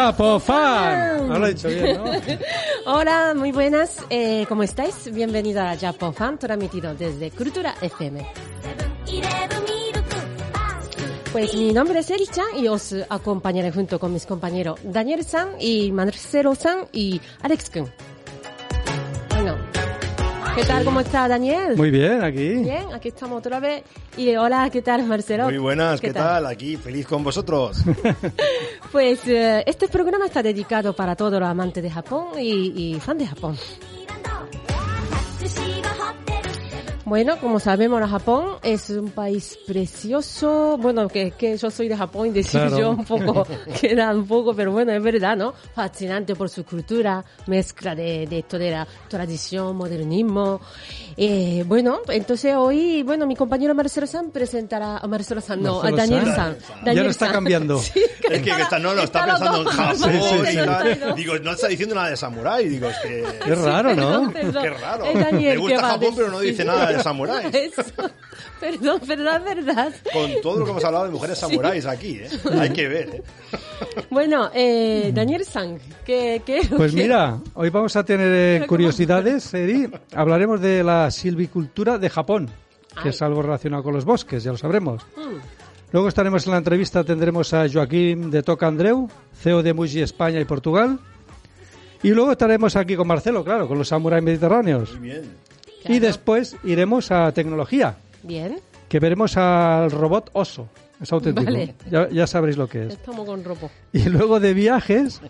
Chapo Fan. No lo he dicho bien, ¿no? Hola, muy buenas. Eh, ¿Cómo estáis? Bienvenido a Japo Fan, transmitido desde Cultura FM. Pues mi nombre es Erichan y os acompañaré junto con mis compañeros Daniel San y Marcelo San y Alex Kun. Bueno, ¿qué tal? ¿Cómo está Daniel? Muy bien, aquí. Bien, aquí estamos otra vez. Y hola, ¿qué tal Marcelo? Muy buenas, ¿qué, tal? Aquí, feliz con vosotros. Pues eh, este programa está dedicado para todos los amantes de Japón y, y fan de Japón. Bueno, como sabemos, Japón es un país precioso. Bueno, que, que yo soy de Japón y decir Claro. yo un poco, queda un poco, pero bueno, es verdad, ¿no? Fascinante por su cultura, mezcla de, de toda la tradición, modernismo. Eh, bueno, entonces hoy, bueno, mi compañero Marcelo San presentará, a Marcelo San, no, a Marcelo Daniel San. San. Ya Daniel lo está San. cambiando. Sí, Es que, que está, no, lo está los pensando en. Japón Sí, sí, y tal. Digo, no está diciendo nada de samurái. Digo, es que... Qué raro, ¿no? Perdón, Qué raro. es Daniel Le gusta que a Japón, pero no dice nada de samuráis. Eso. Perdón, verdad, verdad. Con todo lo que hemos hablado de mujeres samuráis aquí, ¿eh? Hay que ver, ¿eh? Bueno, eh, Daniel Sang, ¿qué, qué Pues qué- mira, hoy vamos a tener eh, curiosidades, Eri. Hablaremos de la silvicultura de Japón, que Ay. es algo relacionado con los bosques, ya lo sabremos. Mm, Luego estaremos en la entrevista, tendremos a Joaquín de Toca Andreu, CEO de Muji España y Portugal. Y luego estaremos aquí con Marcelo, claro, con los samuráis mediterráneos. Muy bien. Y después iremos a tecnología, Bien, que veremos al robot oso. Es auténtico. Vale. Ya, ya sabréis lo que es. estamos con ropo. Y luego de viajes,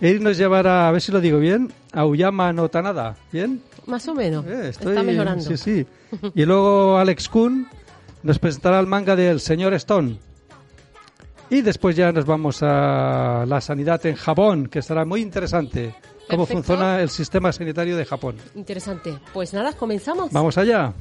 él nos llevará, a ver si lo digo bien, a Uyama no Tanada. ¿Bien? Más o menos. Eh, estoy- Está mejorando. Sí, sí. Y luego Alex Kuhn nos presentará el manga del señor Stone. Y después ya nos vamos a la sanidad en Japón, que estará muy interesante. Cómo Perfecto. funciona el sistema sanitario de Japón. Interesante. Pues nada, comenzamos. Vamos allá.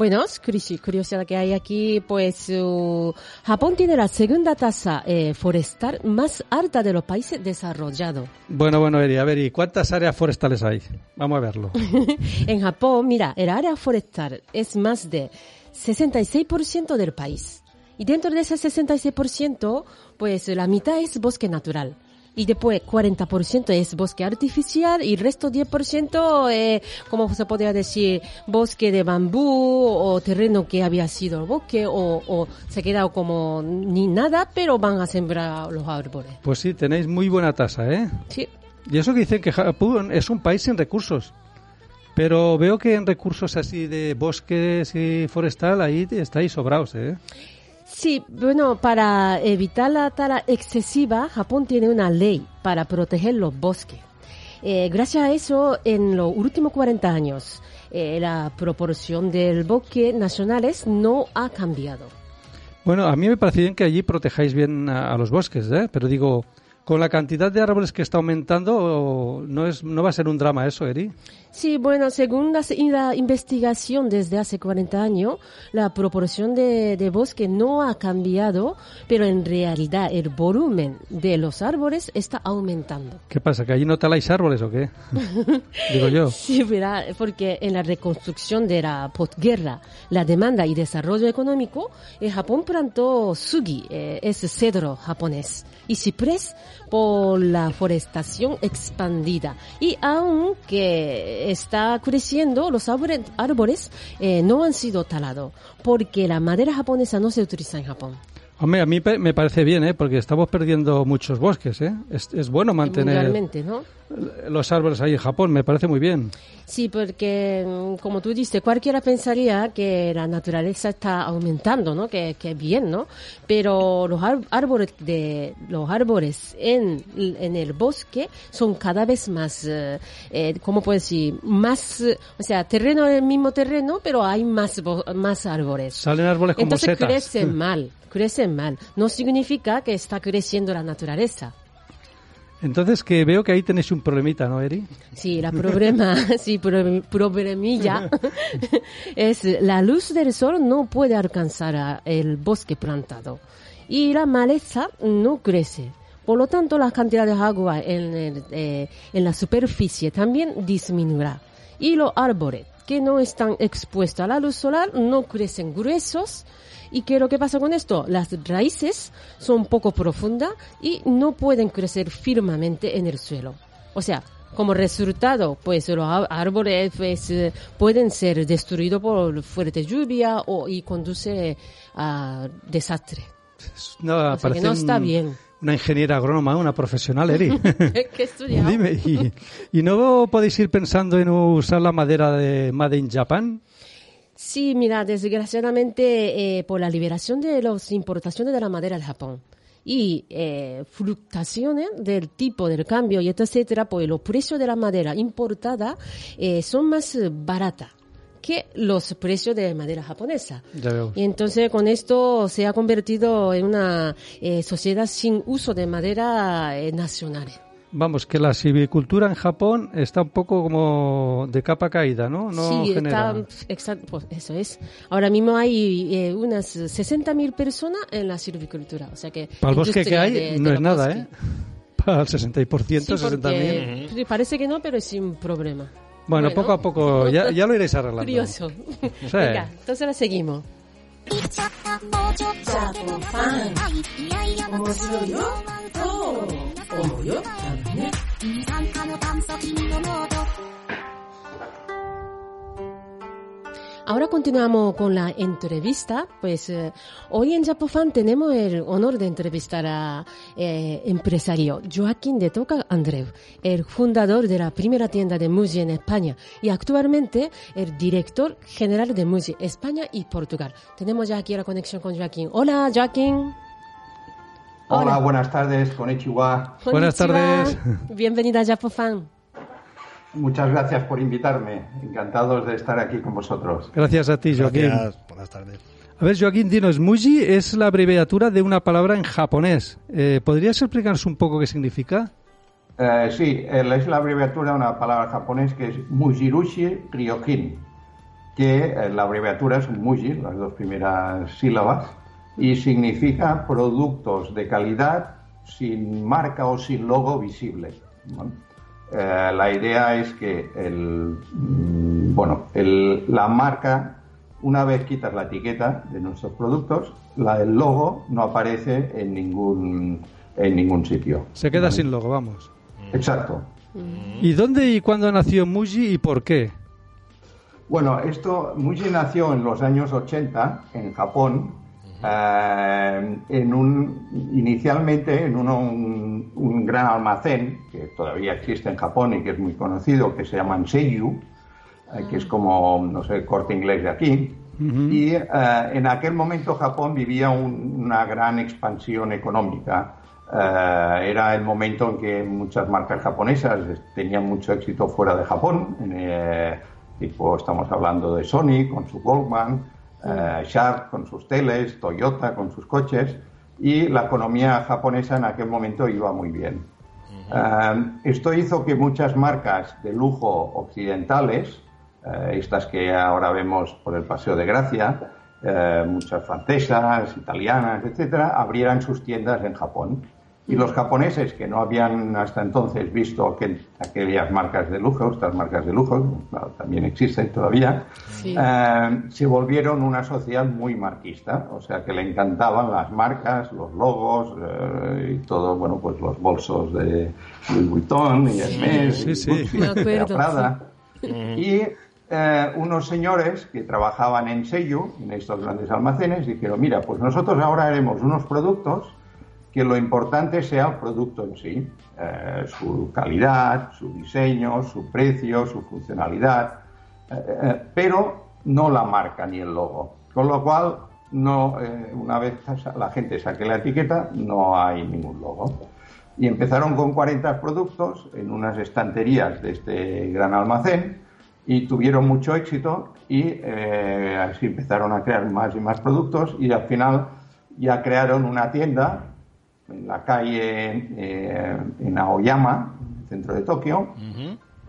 Bueno, curiosi- curiosidad que hay aquí, pues uh, Japón tiene la segunda tasa eh, forestal más alta de los países desarrollados. Bueno, bueno, Eri, a ver, ¿y cuántas áreas forestales hay? Vamos a verlo. En Japón, mira, el área forestal es más de 66% del país. Y dentro de ese 66%, pues la mitad es bosque natural. Y después 40% es bosque artificial y el resto 10%, eh, como se podría decir, bosque de bambú o terreno que había sido bosque o, o se ha quedado como ni nada, pero van a sembrar los árboles. Pues sí, tenéis muy buena tasa, ¿eh? Sí. Y eso que dicen que Japón es un país sin recursos. Pero veo que en recursos así de bosques y forestal, ahí estáis sobrados, ¿eh? Sí, bueno, para evitar la tala excesiva, Japón tiene una ley para proteger los bosques. Eh, gracias a eso, en los últimos 40 años, eh, la proporción del bosque nacionales no ha cambiado. Bueno, a mí me parece bien que allí protejáis bien a, a los bosques, ¿eh? Pero digo, con la cantidad de árboles que está aumentando, no, es, no va a ser un drama eso, Eri. Sí, bueno, según la, la investigación desde hace 40 años, la proporción de, de bosque no ha cambiado, pero en realidad el volumen de los árboles está aumentando. ¿Qué pasa? ¿Que allí no taláis árboles o qué? digo yo. Sí, ¿verdad? porque en la reconstrucción de la posguerra, la demanda y desarrollo económico, el Japón plantó sugi, eh, es cedro japonés, y ciprés por la forestación expandida. Y aunque está creciendo, los árboles, eh, no han sido talados, porque la madera japonesa no se utiliza en Japón. Hombre, a mí me parece bien, ¿eh? Porque estamos perdiendo muchos bosques, ¿eh? Es, es bueno mantener ¿no? los árboles ahí en Japón, me parece muy bien. Sí, porque mm, como tú dices, cualquiera pensaría que la naturaleza está aumentando, ¿no? Que, que bien, ¿no? Pero los árboles de los árboles en, en el bosque son cada vez más, eh, eh, ¿cómo puedo decir? Más, o sea, terreno es el mismo terreno, pero hay más más árboles. Salen árboles como Entonces setas. crecen mal, crecen mal. No significa que está creciendo la naturaleza. Entonces que veo que ahí tenéis un problemita, ¿no, Eri? Sí, la problema, sí, pro- problemilla es la luz del sol no puede alcanzar a el bosque plantado y la maleza no crece. Por lo tanto, la cantidad de agua en, el, eh, en la superficie también disminuirá. Y los árboles que no están expuestos a la luz solar no crecen gruesos. ¿Y qué es lo que pasa con esto? Las raíces son poco profundas y no pueden crecer firmemente en el suelo. O sea, como resultado, pues los árboles pues, eh, pueden ser destruidos por fuerte lluvia o y conduce a desastre. No, O sea que no está bien. Una ingeniera agrónoma, una profesional, Eri. ¿Qué? Dime, ¿y, y no podéis ir pensando en usar la madera de Made in Japan? Sí, mira, desgraciadamente eh, por la liberación de las importaciones de la madera de Japón y eh, fluctuaciones del tipo del cambio y etcétera, pues los precios de la madera importada eh, son más baratas que los precios de madera japonesa. Ya veo. Y entonces con esto se ha convertido en una eh, sociedad sin uso de madera eh, nacional. Vamos, que la silvicultura en Japón está un poco como de capa caída, ¿no? No sí, genera. está, exacto, pues eso es. Ahora mismo hay eh, unas 60.000 personas en la silvicultura, o sea que... Para el bosque que hay de- de no es nada, bosques. ¿eh? Para el 60%, Sí, 60.000. porque sí, parece que no, pero es un problema. Bueno, poco a poco, ya, ya lo iréis arreglando. Curioso. Venga, entonces la seguimos.「言っちゃった、もうちょっ。面白いよ。と思うよ。だね。Ahora continuamos con la entrevista. Pues eh, hoy en Japofan tenemos el honor de entrevistar a eh, empresario Joaquín de Toca Andreu, el fundador de la primera tienda de Muji en España y actualmente el director general de Muji España y Portugal. Tenemos ya aquí la conexión con Joaquín. Hola, Joaquín. Hola, buenas tardes, Konnichiwa. Buenas tardes. Bienvenida a Japofan. Muchas gracias por invitarme. Encantados de estar aquí con vosotros. Gracias a ti, Joaquín. Gracias. Buenas tardes. A ver, Joaquín, dinos, Muji es la abreviatura de una palabra en japonés. Eh, ¿Podrías explicarnos un poco qué significa? Eh, sí, el- es la abreviatura de una palabra japonés que es Mujirushi Ryokin, que eh, la abreviatura es Muji, las dos primeras sílabas, y significa productos de calidad sin marca o sin logo visible. ¿no? Eh, la idea es que el, mm, bueno, el- la marca, una vez quitas la etiqueta de nuestros productos, la, el logo no aparece en ningún, en ningún sitio. Se queda sin logo, vamos. Exacto. ¿Y dónde y cuándo nació Muji y por qué? Bueno, esto, Muji nació en los años 80 en Japón, eh, en un, inicialmente en uno- un, un gran almacén que todavía existe en Japón y que es muy conocido, que se llama Seiyu, eh, que es como, no sé, corte inglés de aquí. Y eh, en aquel momento Japón vivía un- una gran expansión económica. Eh, era el momento en que muchas marcas japonesas tenían mucho éxito fuera de Japón. eh, tipo, estamos hablando de Sony con su Goldman, eh, Sharp con sus teles, Toyota con sus coches. Y la economía japonesa en aquel momento iba muy bien. Eh, esto hizo que muchas marcas de lujo occidentales, eh, estas que ahora vemos por el Paseo de Gracia, eh, muchas francesas, italianas, etcétera, abrieran sus tiendas en Japón. Y los japoneses que no habían hasta entonces visto aquel- aquellas marcas de lujo, estas marcas de lujo, también existen todavía, Sí. eh, se volvieron una sociedad muy marquista, o sea que le encantaban las marcas, los logos eh, y todo, bueno, pues los bolsos de Louis Vuitton y Hermes, sí, y sí. Gucci, Me acuerdo, Prada. Y eh, unos señores que trabajaban en Seiyu, en estos grandes almacenes, dijeron, mira, pues nosotros ahora haremos unos productos que lo importante sea el producto en sí, eh, su calidad, su diseño, su precio, su funcionalidad, eh, eh, pero no la marca ni el logo. Con lo cual, no, eh, una vez la gente saque la etiqueta, no hay ningún logo. Y empezaron con 40 productos en unas estanterías de este gran almacén y tuvieron mucho éxito y eh, así empezaron a crear más y más productos y al final ya crearon una tienda en la calle eh, en Aoyama, centro de Tokio,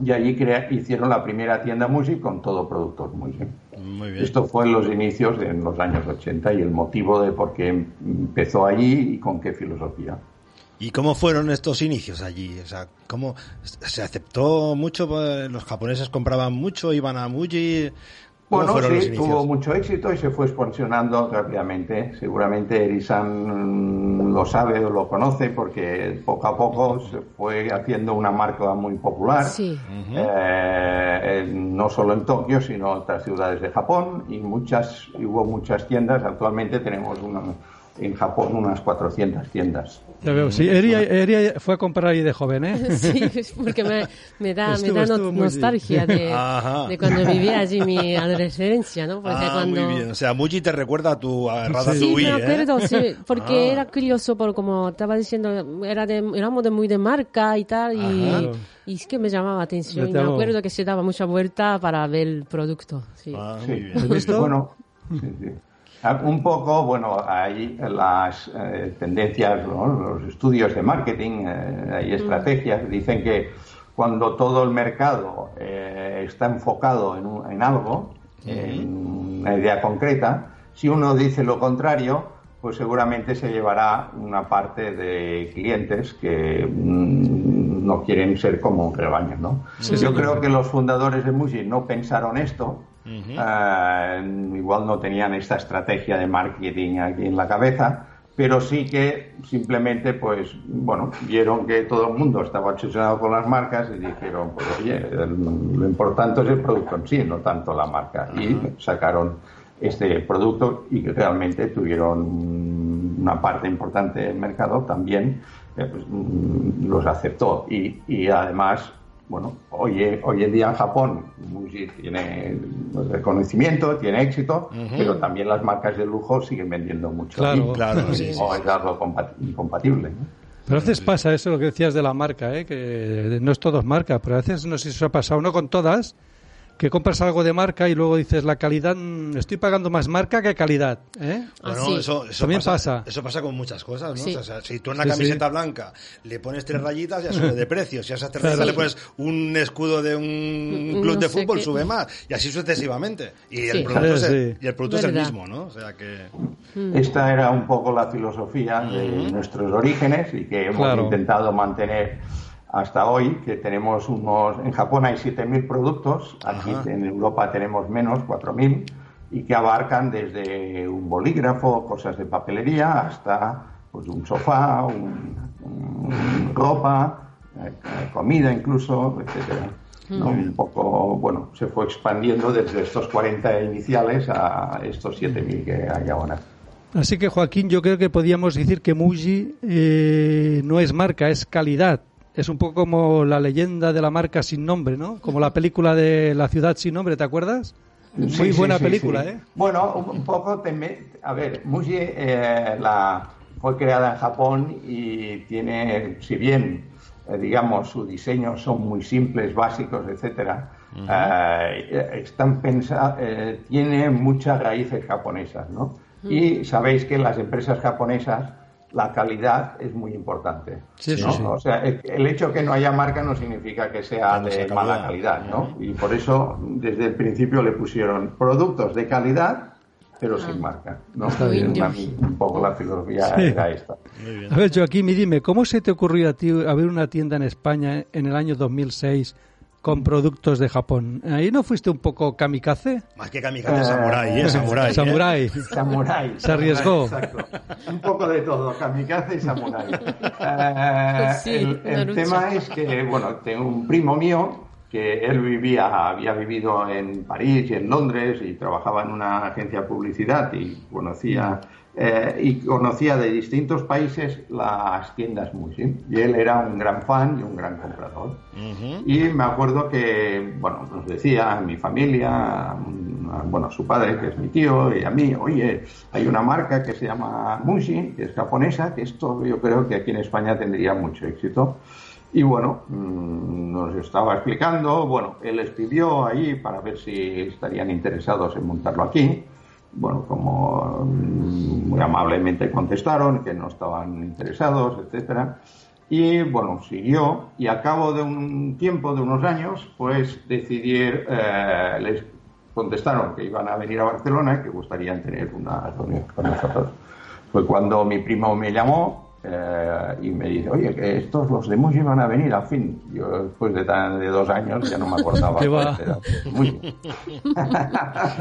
y allí hicieron la primera tienda Muji con todo productos Muji. Muy bien. Esto fue en los inicios en los años 80 y el motivo de por qué empezó allí y con qué filosofía. ¿Y cómo fueron estos inicios allí? O sea, ¿cómo se aceptó mucho? ¿Los japoneses compraban mucho? ¿Iban a Muji? ¿Cómo Bueno, sí, tuvo mucho éxito y se fue expansionando rápidamente. Seguramente Erisan lo sabe o lo conoce porque poco a poco se fue haciendo una marca muy popular. Sí. Eh, eh, no solo en Tokio, sino en otras ciudades de Japón y muchas, y hubo muchas tiendas. Actualmente tenemos una, en Japón unas 400 tiendas. Ya veo, sí. Eri, Eri fue a comprar ahí de joven, ¿eh? Sí, porque me, me da, Estuvo- me da no- nostalgia de, de cuando vivía allí mi adolescencia, ¿no? Porque Ah, cuando... muy bien. O sea, Muji te recuerda a tu a Sí. Ratatouille, Sí, me acuerdo, ¿eh? sí, porque Ah. era curioso, por como estaba diciendo, era de, éramos de muy de marca y tal, y, Ajá. y es que me llamaba atención. Y me acuerdo que se daba mucha vuelta para ver el producto. Sí. Ah, Sí. muy bien. ¿Has visto? Bueno, sí, sí. Ah, Un poco, bueno, hay las eh, tendencias, ¿no? los estudios de marketing eh, y estrategias dicen que cuando todo el mercado eh, está enfocado en, un- en algo, en una idea concreta, si uno dice lo contrario, pues seguramente se llevará una parte de clientes que mm, no quieren ser como un rebaño, ¿no? Yo creo que los fundadores de Muji no pensaron esto, eh, igual no tenían esta estrategia de marketing aquí en la cabeza, pero sí que simplemente, pues, bueno, vieron que todo el mundo estaba obsesionado con las marcas y dijeron, pues, oye, el- lo importante es el producto en sí, no tanto la marca. Y sacaron este producto y que realmente tuvieron una parte importante del mercado también eh, pues, mm, los aceptó y, y además bueno hoy, hoy en día en Japón Muji tiene reconocimiento tiene éxito pero también las marcas de lujo siguen vendiendo mucho Claro. y Claro, sí, sí, no es algo compa- incompatible ¿no? Pero a veces pasa eso, lo que decías de la marca, ¿eh? que no es todo es marca, pero a veces no sé si eso ha pasado, no con todas, que compras algo de marca y luego dices la calidad, mm, estoy pagando más marca que calidad. ¿eh? Ah, Bueno, sí. eso, eso También pasa. Eso pasa con muchas cosas, ¿no? Sí. O sea, si tú en una Sí, camiseta blanca le pones tres rayitas, ya sube de precio. Si a esas tres rayitas le pones un escudo de un Mm, club no de fútbol, qué. sube más. Y así sucesivamente. Y Sí. el producto, es, Sí, el- sí. y el, producto es el Verdad. mismo, ¿no? O sea que... Esta era un poco la filosofía de nuestros orígenes y que hemos Claro. intentado mantener hasta hoy, que tenemos unos... En Japón hay 7.000 productos, aquí Ajá. en Europa tenemos menos, 4.000, y que abarcan desde un bolígrafo, cosas de papelería, hasta pues, un sofá, un, un- ropa, eh, comida incluso, etcétera. ¿no? Un poco, bueno, se fue expandiendo desde estos 40 iniciales a estos 7.000 que hay ahora. Así que Joaquín, yo creo que podíamos decir que Muji eh, no es marca, es calidad. Es un poco como la leyenda de la marca sin nombre, ¿no? Como la película de La ciudad sin nombre, ¿te acuerdas? Muy Sí, buena sí, película, sí. ¿eh? Bueno, un poco, teme- a ver, Muji eh, la, fue creada en Japón y tiene, si bien, eh, digamos, su diseño son muy simples, básicos, etcétera, eh, están pensa- eh, tiene muchas raíces japonesas, ¿no? Y sabéis que las empresas japonesas la calidad es muy importante. Sí, sí, ¿no? sí. O sea, el, hecho que no haya marca no significa que sea de mala calidad. ¿no? Y por eso desde el principio le pusieron productos de calidad, pero sin marca. ¿no? Está bien. Una- un poco la filosofía Sí. era esta. Muy bien. A ver, Joaquín, y dime, ¿cómo se te ocurrió a ti abrir una tienda en España en el año 2006 con productos de Japón? ¿Ahí no fuiste un poco kamikaze? Más que kamikaze, samurai, ¿eh? Samurai. ¿eh? Samurai. Samurai. Se arriesgó. Exacto. Un poco de todo, kamikaze y samurai. Eh, Pues sí, el el tema es que, bueno, tengo un primo mío que él vivía, había vivido en París y en Londres y trabajaba en una agencia de publicidad y conocía eh, y conocía de distintos países las tiendas Muji. Y él era un gran fan y un gran comprador. Ujú. Y me acuerdo que, bueno, nos decía a mi familia, a- bueno, a su padre, que es mi tío, y a mí, oye, hay una marca que se llama Mushi, que es japonesa, que esto yo creo que aquí en España tendría mucho éxito. Y bueno, mm, nos estaba explicando, bueno, él escribió ahí para ver si estarían interesados en montarlo aquí. Bueno, como mm, muy amablemente contestaron que no estaban interesados, etcétera. Y bueno, siguió y a cabo de un tiempo, de unos años, pues decidir, eh, les contestaron que iban a venir a Barcelona y que gustarían tener una reunión con nosotros. Fue cuando mi primo me llamó eh, y me dice, oye, que estos los de Muji van a venir al fin. Yo después de, tan, de dos años ya no me acordaba. ¿Qué va?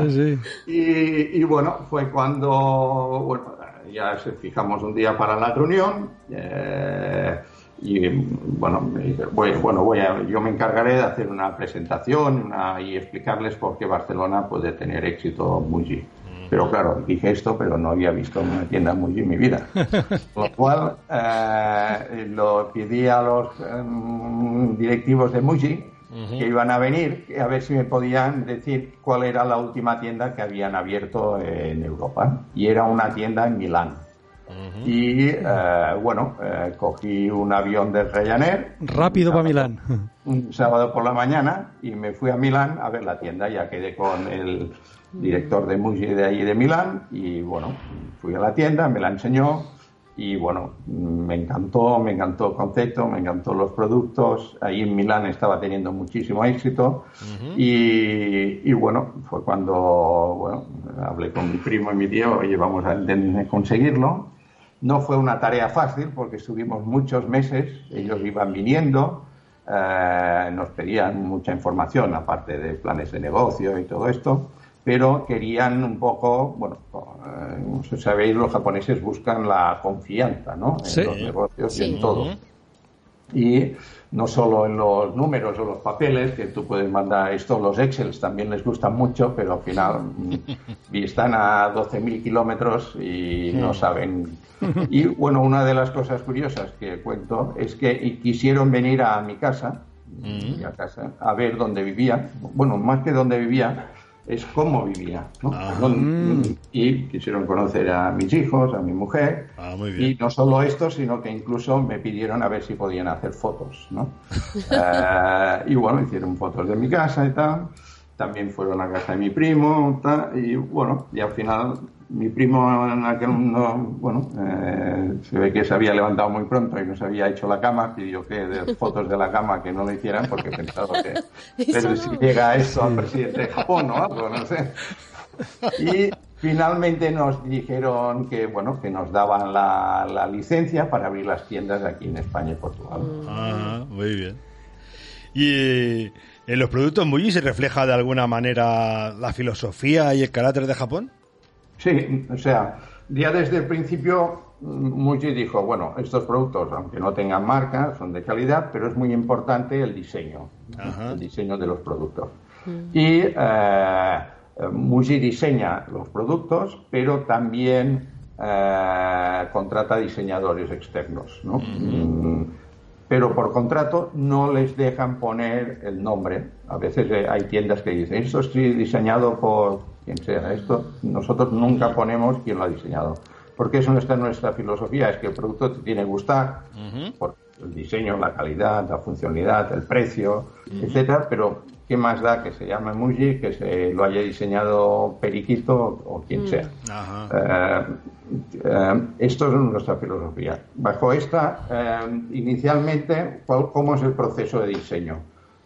Sí. Y, y, bueno, fue cuando bueno, ya se fijamos un día para la reunión. Eh, y bueno, me dice, voy, bueno voy a, yo me encargaré de hacer una presentación una, y explicarles por qué Barcelona puede tener éxito Muji. Pero claro, dije esto, pero no había visto una tienda Muji en mi vida. Con lo cual, eh, lo pedí a los eh, directivos de Muji que iban a venir a ver si me podían decir cuál era la última tienda que habían abierto en Europa. Y era una tienda en Milán. Y eh, bueno, eh, cogí un avión de Ryanair. Rápido para Milán. Un sábado por la mañana y me fui a Milán a ver la tienda. Ya quedé con el director de Muji de ahí de Milán y bueno, fui a la tienda, me la enseñó y bueno, me encantó, me encantó el concepto, me encantó los productos. Ahí en Milán estaba teniendo muchísimo éxito y, y, bueno, fue cuando bueno, hablé con mi primo y mi tío, oye, vamos a conseguirlo. No fue una tarea fácil porque estuvimos muchos meses, ellos iban viniendo, eh, nos pedían mucha información, aparte de planes de negocio y todo esto pero querían un poco, bueno, eh, sabéis, los japoneses buscan la confianza, ¿no? En los negocios y en todo. Y no solo en los números o los papeles, que tú puedes mandar esto, los Excel también les gustan mucho, pero al final mm, están a 12.000 kilómetros y no saben. Y bueno, una de las cosas curiosas que cuento es que quisieron venir a mi casa, a casa, a ver dónde vivía. Bueno, más que dónde vivía, es cómo vivía. ¿no? Ah. Y quisieron conocer a mis hijos, a mi mujer. Ah, muy bien. Y no solo esto, sino que incluso me pidieron a ver si podían hacer fotos. ¿no? Eh, y bueno, hicieron fotos de mi casa y tal. También fueron a casa de mi primo. Tal, y bueno, y al final mi primo en aquel no, bueno, eh, se ve que se había levantado muy pronto y no se había hecho la cama, pidió que de fotos de la cama que no lo hicieran porque pensaba que pero si llega eso al presidente de Japón o algo, no sé. Y finalmente nos dijeron que bueno, que nos daban la, la licencia para abrir las tiendas aquí en España y Portugal. Ah, muy bien. Y en los productos Muji se refleja de alguna manera la filosofía y el carácter de Japón? Sí, o sea, ya desde el principio Muji dijo, bueno, estos productos, aunque no tengan marca, son de calidad, pero es muy importante el diseño, el diseño de los productos. Y eh, Muji diseña los productos, pero también eh, contrata diseñadores externos, ¿no? Mm, pero por contrato no les dejan poner el nombre. A veces eh, hay tiendas que dicen, esto es diseñado por quien sea. Esto nosotros nunca ponemos quién lo ha diseñado. Porque eso no está en nuestra filosofía, es que el producto te tiene que gustar por el diseño, la calidad, la funcionalidad, el precio, etcétera, pero ¿qué más da que se llame Muji, que se lo haya diseñado Periquito o quien sea? Eh, eh, esto es nuestra filosofía. Bajo esta, eh, inicialmente, ¿cómo es el proceso de diseño?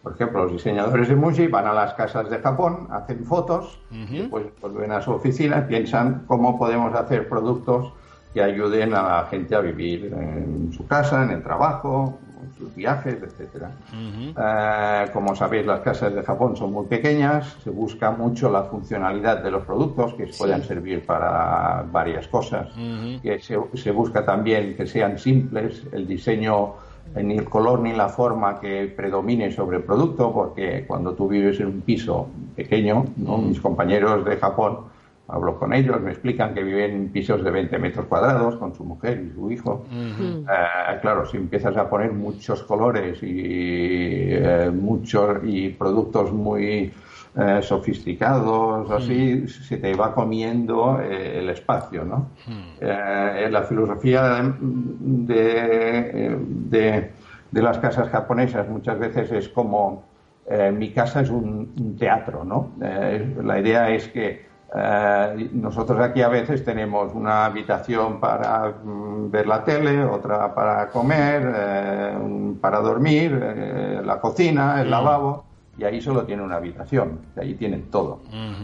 Por ejemplo, los diseñadores de Muji van a las casas de Japón, hacen fotos, después vuelven a su oficina y piensan cómo podemos hacer productos que ayuden a la gente a vivir en su casa, en el trabajo, en sus viajes, etcétera. Eh, como sabéis, las casas de Japón son muy pequeñas, se busca mucho la funcionalidad de los productos, que puedan servir para varias cosas, que se, se busca también que sean simples, el diseño ni el color ni la forma que predomine sobre el producto, porque cuando tú vives en un piso pequeño, mis compañeros de Japón, hablo con ellos, me explican que viven en pisos de 20 metros cuadrados con su mujer y su hijo. Eh, claro, si empiezas a poner muchos colores y, eh, muchos, y productos muy eh, sofisticados, así, se te va comiendo eh, el espacio, ¿no? Eh, la filosofía de, de, de, las casas japonesas muchas veces es como mi casa es un, teatro, ¿no? la idea es que nosotros aquí a veces tenemos una habitación para mm, ver la tele, otra para comer, para dormir, la cocina, el lavabo y ahí solo tiene una habitación, y ahí tienen todo.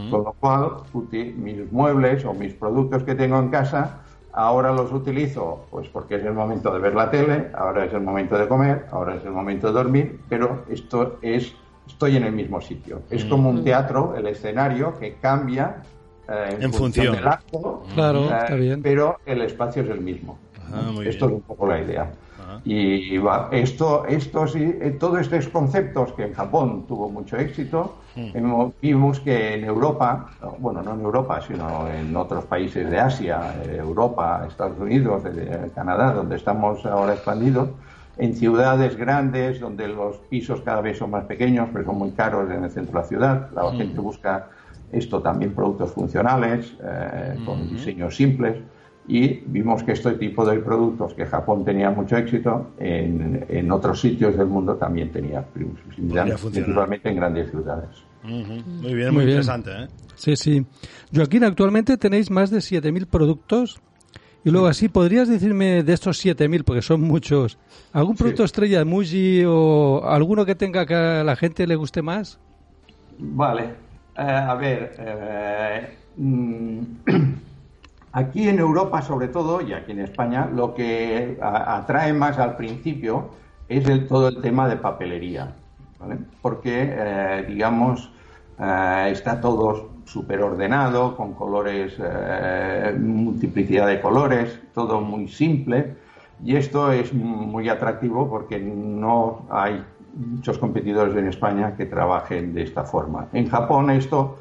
Con lo cual, mis muebles o mis productos que tengo en casa Ahora los utilizo pues porque es el momento de ver la tele, ahora es el momento de comer, ahora es el momento de dormir, pero esto es estoy en el mismo sitio. Es como un teatro, el escenario que cambia eh, en, En función, función. del acto, Claro, eh, está bien. pero el espacio es el mismo. Ah, muy esto bien. es un poco la idea. Ajá. Y va, esto, esto sí, eh, todos estos conceptos que en Japón tuvo mucho éxito, vimos que en Europa, bueno, no en Europa, sino en otros países de Asia, Europa, Estados Unidos, Canadá, donde estamos ahora expandidos, en ciudades grandes, donde los pisos cada vez son más pequeños, pero son muy caros en el centro de la ciudad, la gente busca esto también productos funcionales, eh, con diseños simples y vimos que este tipo de productos que Japón tenía mucho éxito en, en otros sitios del mundo también tenía principalmente en grandes ciudades. Muy bien, Muy muy, bien. interesante, ¿eh? Sí, sí. Joaquín, actualmente tenéis más de 7.000 productos. Y luego así, ¿podrías decirme de estos 7.000, porque son muchos, algún producto estrella de Muji o alguno que tenga que a la gente le guste más? Vale, Eh, a ver, eh, mm, aquí en Europa sobre todo y aquí en España lo que atrae más al principio es todo el tema de papelería, porque eh, digamos eh, está todo súper ordenado, con colores, eh, multiplicidad de colores, todo muy simple y esto es muy atractivo porque no hay muchos competidores en España que trabajen de esta forma. En Japón esto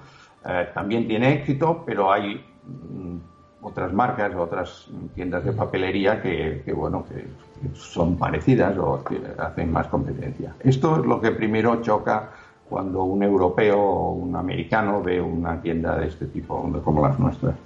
también tiene éxito, pero hay mm, otras marcas, otras tiendas de papelería que, que, bueno, que, que son parecidas o hacen más competencia. Esto es lo que primero choca cuando un europeo o un americano ve una tienda de este tipo, como las nuestras.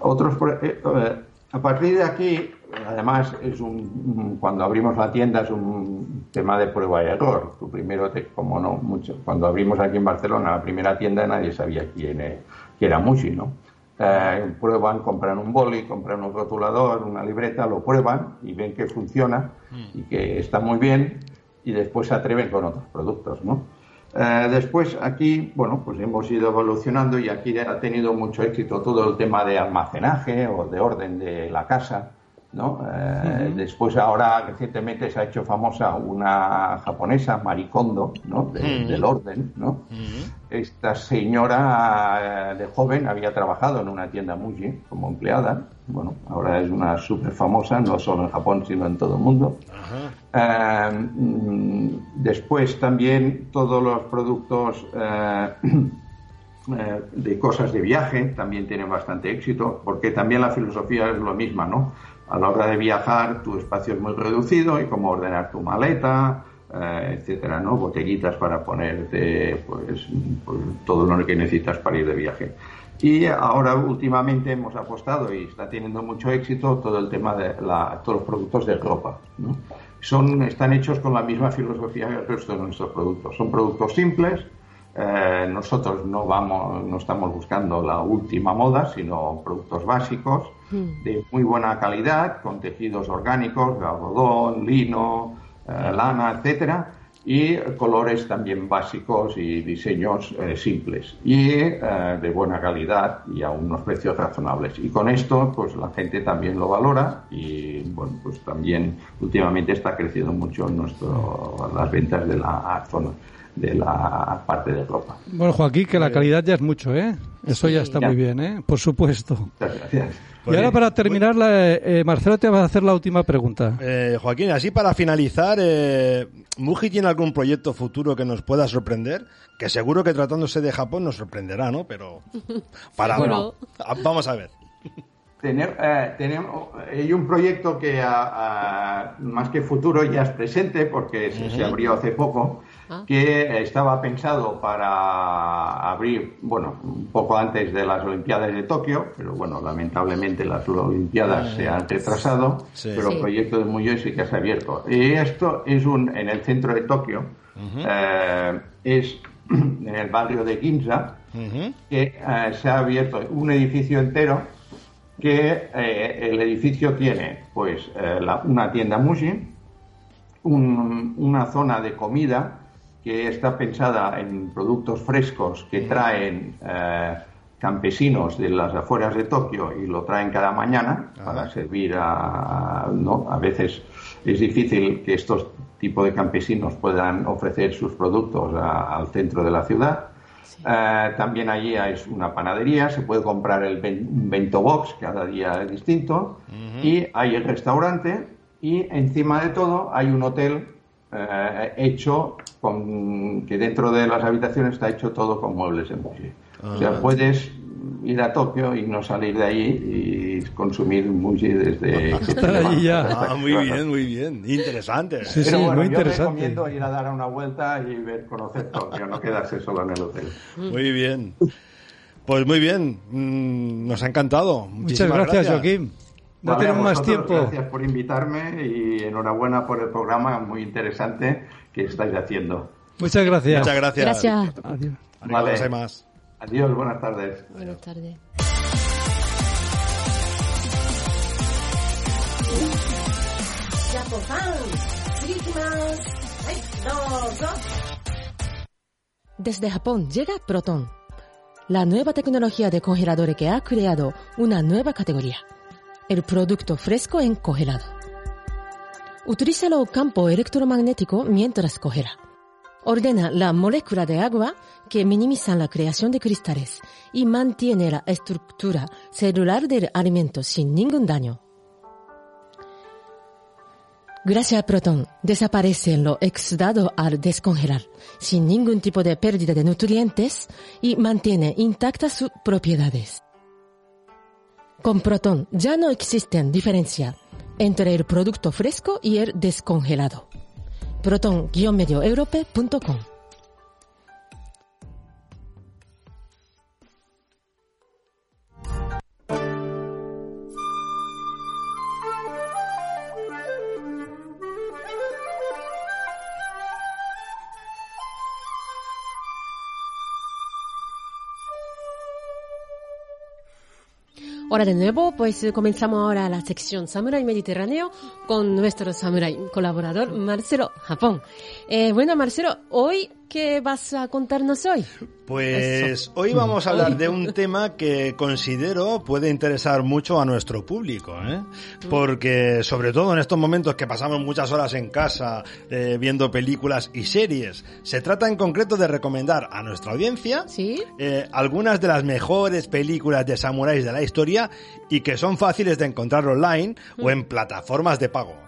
Otros, eh, eh, a partir de aquí, además, es un, cuando abrimos la tienda es un tema de prueba y error. Tú primero, te, como no, mucho, cuando abrimos aquí en Barcelona la primera tienda nadie sabía quién eh, quién era Mushi, ¿no? Eh, prueban, compran un boli, compran un rotulador, una libreta, lo prueban y ven que funciona y que está muy bien y después se atreven con otros productos, ¿no? Eh, después aquí, bueno, pues hemos ido evolucionando y aquí ha tenido mucho éxito todo el tema de almacenaje o de orden de la casa, ¿no? Eh, Después ahora recientemente se ha hecho famosa una japonesa, Marikondo, ¿no? De- Del orden, ¿no? Esta señora eh, de joven había trabajado en una tienda Muji como empleada, bueno, ahora es una súper famosa, no solo en Japón, sino en todo el mundo. Eh, mm, después también todos los productos eh, de cosas de viaje también tienen bastante éxito, porque también la filosofía es lo misma, ¿no? A la hora de viajar tu espacio es muy reducido y cómo ordenar tu maleta, eh, etcétera, ¿no? Botellitas para ponerte, pues, pues, todo lo que necesitas para ir de viaje. Y ahora últimamente hemos apostado y está teniendo mucho éxito todo el tema de la, todos los productos de ropa, ¿no? Son, están hechos con la misma filosofía que el resto de nuestros productos. Son productos simples, eh, nosotros no vamos, no estamos buscando la última moda, sino productos básicos de muy buena calidad, con tejidos orgánicos, de algodón, lino, eh, lana, etcétera, y colores también básicos y diseños eh, simples y eh, de buena calidad y a unos precios razonables. Y con esto, pues la gente también lo valora y bueno, pues también últimamente está creciendo mucho nuestro, las ventas de la zona de la parte de ropa. Bueno, Joaquín, que la calidad ya es mucho, ¿eh? Eso ya está Ya. muy bien, ¿eh? Por supuesto. Muchas gracias. Y ahora para terminar, la- eh, Marcelo te va a hacer la última pregunta. Eh, Joaquín, así para finalizar, eh, ¿Muji tiene algún proyecto futuro que nos pueda sorprender? Que seguro que tratándose de Japón nos sorprenderá, ¿no? Pero para Seguro. Ah, Vamos a ver. Tener, eh, tenemos, hay un proyecto que a- a- más que futuro ya es presente porque se, se abrió hace poco, Ah. que estaba pensado para abrir, bueno, un poco antes de las Olimpiadas de Tokio, pero bueno, lamentablemente las Olimpiadas se han retrasado, Sí. pero Sí. el proyecto de Muyo sí que se ha abierto. Y esto es un, en el centro de Tokio, eh, es en el barrio de Ginza, Ujú. que eh, se ha abierto un edificio entero que eh, el edificio tiene pues eh, la- una tienda Mushi, un- una zona de comida que está pensada en productos frescos que traen eh, campesinos de las afueras de Tokio y lo traen cada mañana para servir a, ¿no? A veces es difícil que estos tipos de campesinos puedan ofrecer sus productos a- al centro de la ciudad. Eh, también allí hay una panadería, se puede comprar el bento box, cada día es distinto, y hay el restaurante, y encima de todo hay un hotel eh, hecho con que dentro de las habitaciones está hecho todo con muebles en muji. O sea, puedes ir a Tokio y no salir de ahí y consumir muji desde... Estar allí ya. Ah, muy bien, muy bien. Interesante. Sí, sí, Pero bueno, muy yo interesante. recomiendo ir a dar una vuelta y ver, conocer Tokio, no quedarse solo en el hotel. Muy bien. Pues muy bien. Mm, Nos ha encantado. Muchas Muchísimas gracias, Joaquín. No Vale, tenemos más tiempo. Gracias por invitarme y enhorabuena por el programa muy interesante que estáis haciendo. Muchas gracias. Muchas gracias. Gracias. Adiós. Vale. Más. Adiós, buenas tardes. Buenas tardes. Desde Japón llega Proton, la nueva tecnología de congelador que ha creado una nueva categoría, el producto fresco en congelado. Utiliza el campo electromagnético mientras congela. Ordena la molécula de agua que minimizan la creación de cristales y mantiene la estructura celular del alimento sin ningún daño. Gracias a Proton, desaparecen lo exudado al descongelar, sin ningún tipo de pérdida de nutrientes y mantiene intactas sus propiedades. Con Proton ya no existen diferencia entre el producto fresco y el descongelado. Proton-medioeurope.com Hola de nuevo, pues eh, comenzamos ahora la sección Samurai Mediterráneo con nuestro samurai colaborador Marcelo Japón. Eh, bueno, Marcelo, hoy, ¿qué vas a contarnos hoy? Pues hoy vamos a hablar de un tema que considero puede interesar mucho a nuestro público, ¿eh? porque sobre todo en estos momentos que pasamos muchas horas en casa eh, viendo películas y series, se trata en concreto de recomendar a nuestra audiencia ¿Sí? eh, algunas de las mejores películas de samuráis de la historia y que son fáciles de encontrar online o en plataformas de pago.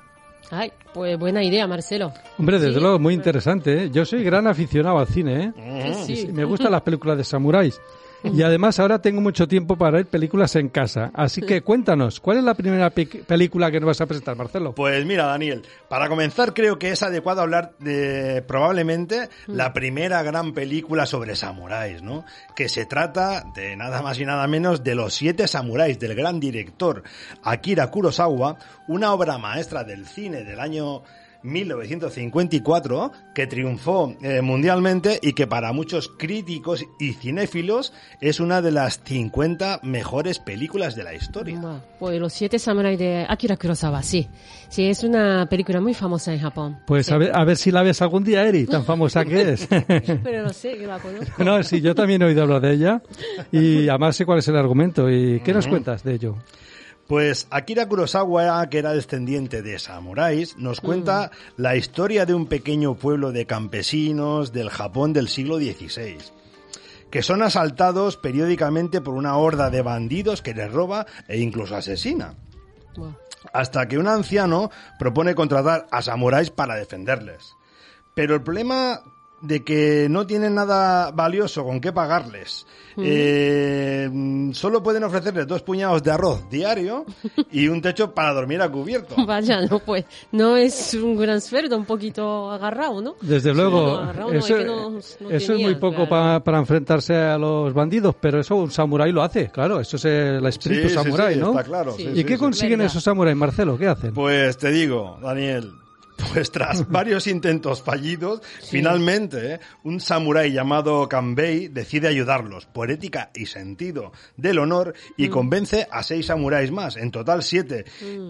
Ay, pues buena idea, Marcelo. Hombre, desde Sí, luego, muy interesante. ¿eh? Yo soy gran aficionado al cine. ¿eh? Sí, sí. Me gustan las películas de samuráis. Y además ahora tengo mucho tiempo para ver películas en casa. Así que cuéntanos, ¿cuál es la primera pe- película que nos vas a presentar, Marcelo? Pues mira, Daniel, para comenzar creo que es adecuado hablar de probablemente la primera gran película sobre samuráis, ¿no? Que se trata de nada más y nada menos de Los siete samuráis del gran director Akira Kurosawa, una obra maestra del cine del año 1954 que triunfó eh, mundialmente y que para muchos críticos y cinéfilos es una de las 50 mejores películas de la historia. Pues Los siete samuráis de Akira Kurosawa, sí. Sí, es una película muy famosa en Japón. Pues Sí. a, ver, a ver si la ves algún día, Eri, tan famosa que es. Pero no sé, que la conozco. no, sí, yo también he oído hablar de ella y además sé cuál es el argumento. ¿Y qué nos cuentas de ello? Pues Akira Kurosawa, que era descendiente de samuráis, nos cuenta la historia de un pequeño pueblo de campesinos del Japón del siglo XVI, que son asaltados periódicamente por una horda de bandidos que les roba e incluso asesina. Hasta que un anciano propone contratar a samuráis para defenderles. Pero el problema de que no tienen nada valioso con qué pagarles. Eh, mm, solo pueden ofrecerles dos puñados de arroz diario y un techo para dormir a cubierto. Vaya, no, pues no es un gran sueldo, un poquito agarrado, ¿no? Desde Sí, luego, no, eso, es que no- no eso es muy poco claro. pa- para enfrentarse a los bandidos, pero eso un samurái lo hace, claro, eso es el espíritu Sí, samurái, sí, ¿no? está claro. Sí. sí, ¿Y sí, qué sí. consiguen esos samuráis, Marcelo? ¿Qué hacen? Pues te digo, Daniel, Pues tras varios intentos fallidos, finalmente ¿eh? un samurái llamado Kanbei decide ayudarlos por ética y sentido del honor y convence a seis samuráis más, en total siete.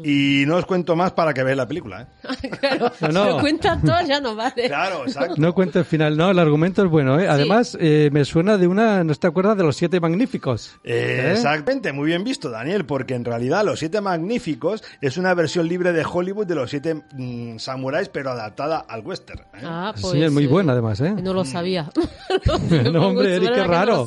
Y no os cuento más para que veáis la película. ¿eh? claro, No, no. si lo cuentas todo ya no vale. Claro, exacto. No cuento el final, no, el argumento es bueno, ¿eh? Además, eh, me suena de una, ¿no te acuerdas de los siete magníficos? Eh, ¿Eh? Exactamente, muy bien visto, Daniel, porque en realidad Los Siete Magníficos es una versión libre de Hollywood de Los Siete mm, Samuráis, pero adaptada al western. ¿eh? Ah, Sí, pues, es muy eh, buena además, ¿eh? No lo sabía. No, hombre, Eri, qué ¿Verdad que no raro.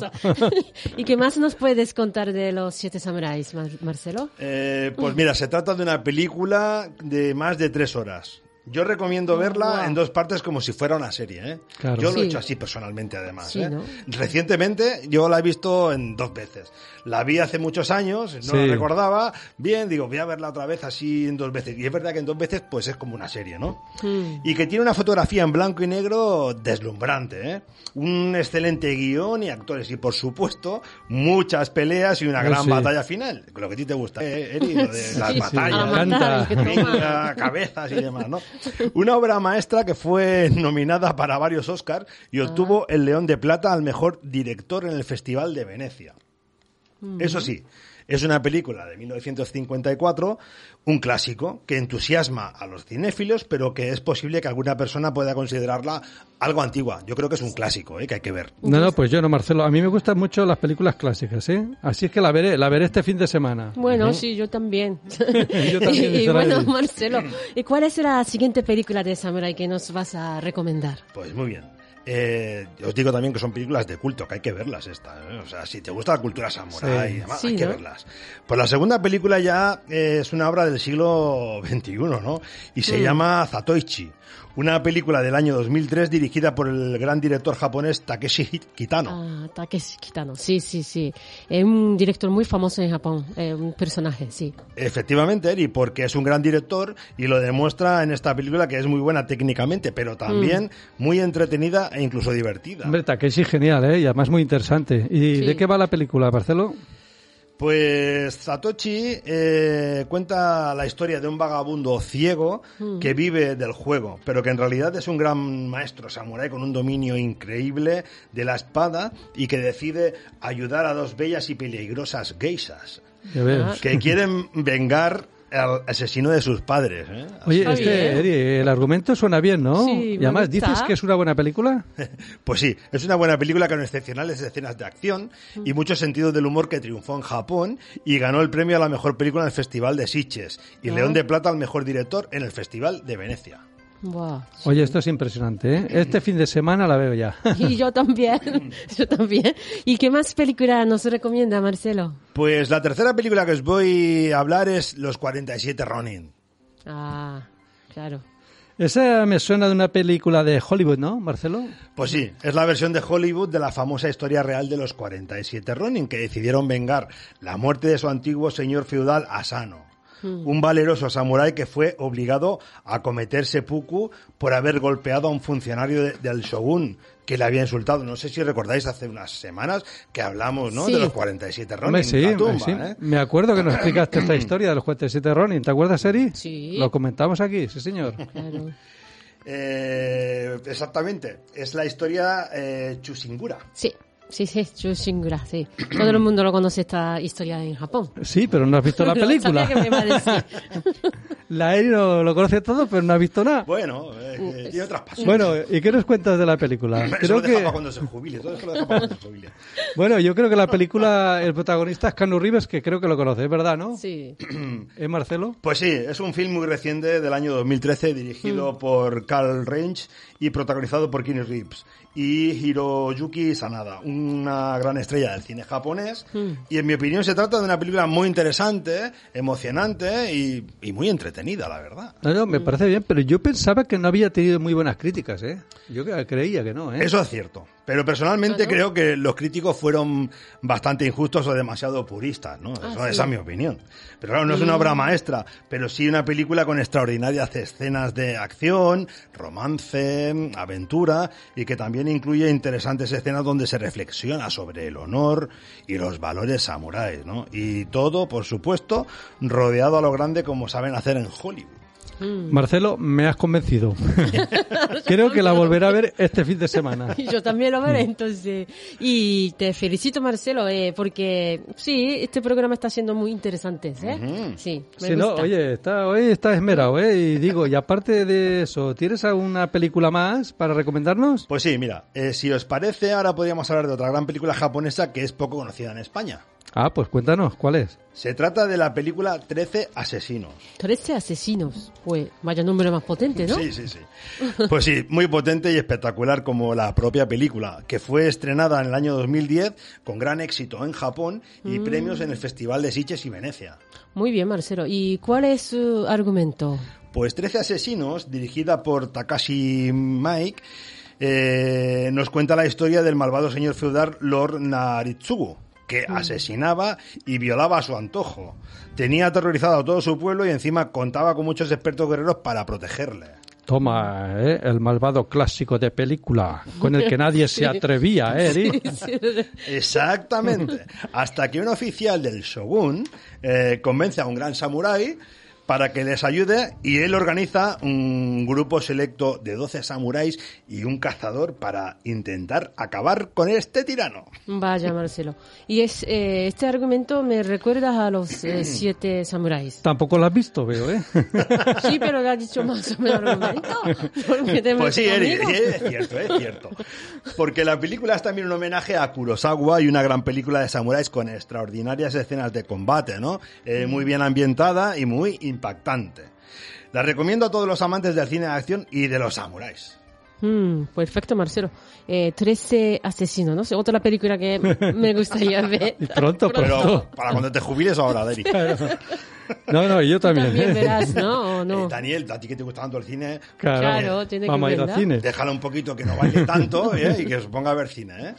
¿Y qué más nos puedes contar de los siete samuráis, Mar- Marcelo? Eh, pues mira, se trata de una película de más de tres horas. Yo recomiendo verla Wow. en dos partes como si fuera una serie. ¿eh? Claro. Yo lo he hecho así personalmente, además. Sí, ¿eh? ¿no? Recientemente yo la he visto en dos veces. La vi hace muchos años, no Sí. la recordaba. Bien, digo, voy a verla otra vez así en dos veces. Y es verdad que en dos veces pues es como una serie, ¿no? Hmm. Y que tiene una fotografía en blanco y negro deslumbrante, ¿eh? Un excelente guion y actores. Y por supuesto, muchas peleas y una Ah, gran sí. batalla final. Lo que a ti te gusta, ¿eh, Eri? Lo de las batallas. Venga, cabezas y demás, ¿no? Una obra maestra que fue nominada para varios Oscars y obtuvo el León de Plata al mejor director en el Festival de Venecia. Eso sí, es una película de 1954, un clásico que entusiasma a los cinéfilos, pero que es posible que alguna persona pueda considerarla algo antigua. Yo creo que es un clásico, ¿eh? que hay que ver. No, no, pues yo no, Marcelo. A mí me gustan mucho las películas clásicas, ¿eh? Así es que la veré, la veré este fin de semana. Bueno, sí, yo también. Yo también, y dice bueno. Marcelo, ¿y cuál es la siguiente película de Samurai que nos vas a recomendar? Pues muy bien. Eh, os digo también que son películas de culto, que hay que verlas estas. ¿eh? O sea, si te gusta la cultura samurái Sí. y demás, Sí, hay que ¿no? verlas. Pues la segunda película ya eh, es una obra del siglo XXI, ¿no? Y se Mm. llama Zatoichi. Una película del año 2003 dirigida por el gran director japonés Takeshi Kitano. Ah, Takeshi Kitano. Sí, sí, sí. Es un director muy famoso en Japón. Es un personaje, sí. Efectivamente, Eri, porque es un gran director y lo demuestra en esta película que es muy buena técnicamente, pero también Mm. muy entretenida e incluso divertida. Hombre, Takeshi, genial, ¿eh? Y además muy interesante. ¿Y Sí. de qué va la película, Marcelo? Pues Satoshi eh, cuenta la historia de un vagabundo ciego que vive del juego, pero que en realidad es un gran maestro samurái con un dominio increíble de la espada y que decide ayudar a dos bellas y peligrosas geishas Ya ves. Ah. que quieren vengar al asesino de sus padres. ¿eh? Oye, Está este. Eri, el argumento suena bien, ¿no? Sí, y además gusta. dices que es una buena película. Pues sí, es una buena película con excepcionales escenas de acción y mucho sentido del humor que triunfó en Japón y ganó el premio a la mejor película en el Festival de Sitges y Ah. León de Plata al mejor director en el Festival de Venecia. Buah. Oye, esto es impresionante, ¿eh? Este fin de semana la veo ya. Y yo también. yo también. ¿Y qué más película nos recomienda, Marcelo? Pues la tercera película que os voy a hablar es Los 47 Ronin. Ah, claro. Esa me suena de una película de Hollywood, ¿no, Marcelo? Pues sí, es la versión de Hollywood de la famosa historia real de los 47 Ronin, que decidieron vengar la muerte de su antiguo señor feudal Asano. Un valeroso samurái que fue obligado a cometer seppuku por haber golpeado a un funcionario de- del shogun que le había insultado. No sé si recordáis hace unas semanas que hablamos, ¿no? Sí. De los 47 Ronin. Hombre, sí, la tumba, sí. ¿eh? me acuerdo que nos explicaste esta historia de los 47 Ronin. ¿Te acuerdas, Eri? Sí. Lo comentamos aquí, sí, señor. Claro. Eh, exactamente, es la historia eh, Chusingura. Sí, sí, sí, Chushingura, sí. Todo el mundo lo conoce esta historia en Japón. Sí, pero no has visto la película. sabía que me iba a decir. La Eri lo, lo conoce todo, pero no ha visto nada. Bueno, eh, eh, tiene otras pasiones. Bueno, ¿y qué nos cuentas de la película? Eso Creo lo deja que, para cuando se jubile, todo eso lo deja para cuando se jubile. bueno, yo creo que la película, el protagonista es Canu Reeves, que creo que lo conoces, ¿verdad, no? Sí. ¿Eh, Marcelo? Pues sí, es un film muy reciente del año 2013 dirigido por Carl Range y protagonizado por Keanu Reeves y Hiroyuki Sanada, una gran estrella del cine japonés. Y en mi opinión se trata de una película muy interesante, emocionante y, y muy entretenida, la verdad. No, no, me parece bien, pero yo pensaba que no había tenido muy buenas críticas, ¿eh? Yo creía que no, ¿eh? Eso es cierto. Pero personalmente Ah, creo que los críticos fueron bastante injustos o demasiado puristas, ¿no? Ah, Eso- sí. Esa es mi opinión. Pero claro, no es una obra maestra, pero sí una película con extraordinarias escenas de acción, romance, aventura y que también incluye interesantes escenas donde se reflexiona sobre el honor y los valores samuráis, ¿no? Y todo, por supuesto, rodeado a lo grande como saben hacer en Hollywood. Mm. Marcelo, me has convencido. Creo que la volveré a ver este fin de semana. Yo también lo Mm. veré, entonces. Y te felicito, Marcelo, eh, porque sí, este programa está siendo muy interesante, ¿eh? Sí, me Si no, oye, está, hoy está esmerado, ¿eh? Y digo, y aparte de eso, ¿tienes alguna película más para recomendarnos? Pues sí, mira, eh, si os parece, ahora podríamos hablar de otra gran película japonesa que es poco conocida en España. Ah, pues cuéntanos, ¿cuál es? Se trata de la película 13 asesinos. 13 asesinos. Pues vaya número más potente, ¿no? Sí, sí, sí. Pues sí, muy potente y espectacular como la propia película, que fue estrenada en el año 2010 con gran éxito en Japón y Mm. premios en el Festival de Sitges y Venecia. Muy bien, Marcelo. ¿Y cuál es su argumento? Pues 13 asesinos, dirigida por Takashi Mike, eh, nos cuenta la historia del malvado señor feudal Lord Naritsugu, que asesinaba y violaba a su antojo. Tenía aterrorizado a todo su pueblo y encima contaba con muchos expertos guerreros para protegerle. Toma, ¿eh? el malvado clásico de película, con el que nadie se atrevía, ¿eh? Eri? Exactamente. Hasta que un oficial del Shogun eh, convence a un gran samurái para que les ayude y él organiza un grupo selecto de 12 samuráis y un cazador para intentar acabar con este tirano. Vaya, Marcelo. Y es eh, este argumento me recuerda a los eh, siete samuráis. Tampoco lo has visto, veo, ¿eh? Sí, pero le has dicho más o menos argumento. Pues sí, conmigo. es cierto, es cierto. Porque la película es también un homenaje a Kurosawa y una gran película de samuráis con extraordinarias escenas de combate, ¿no? Eh, muy bien ambientada y muy impactante. La recomiendo a todos los amantes del cine de acción y de los samuráis. Mm, perfecto, Marcelo. Eh, 13 asesinos, ¿no? Otra película que me gustaría ver. Y pronto, Pero para cuando te jubiles ahora, Deri. No, no, yo también. También ¿eh? verás, ¿no? ¿O no? Eh, Daniel, a ti que te gusta tanto el cine, Claro, Claro, tiene que vamos a ir al cine. déjala un poquito que no baile tanto ¿eh? y que se ponga a ver cine, ¿eh?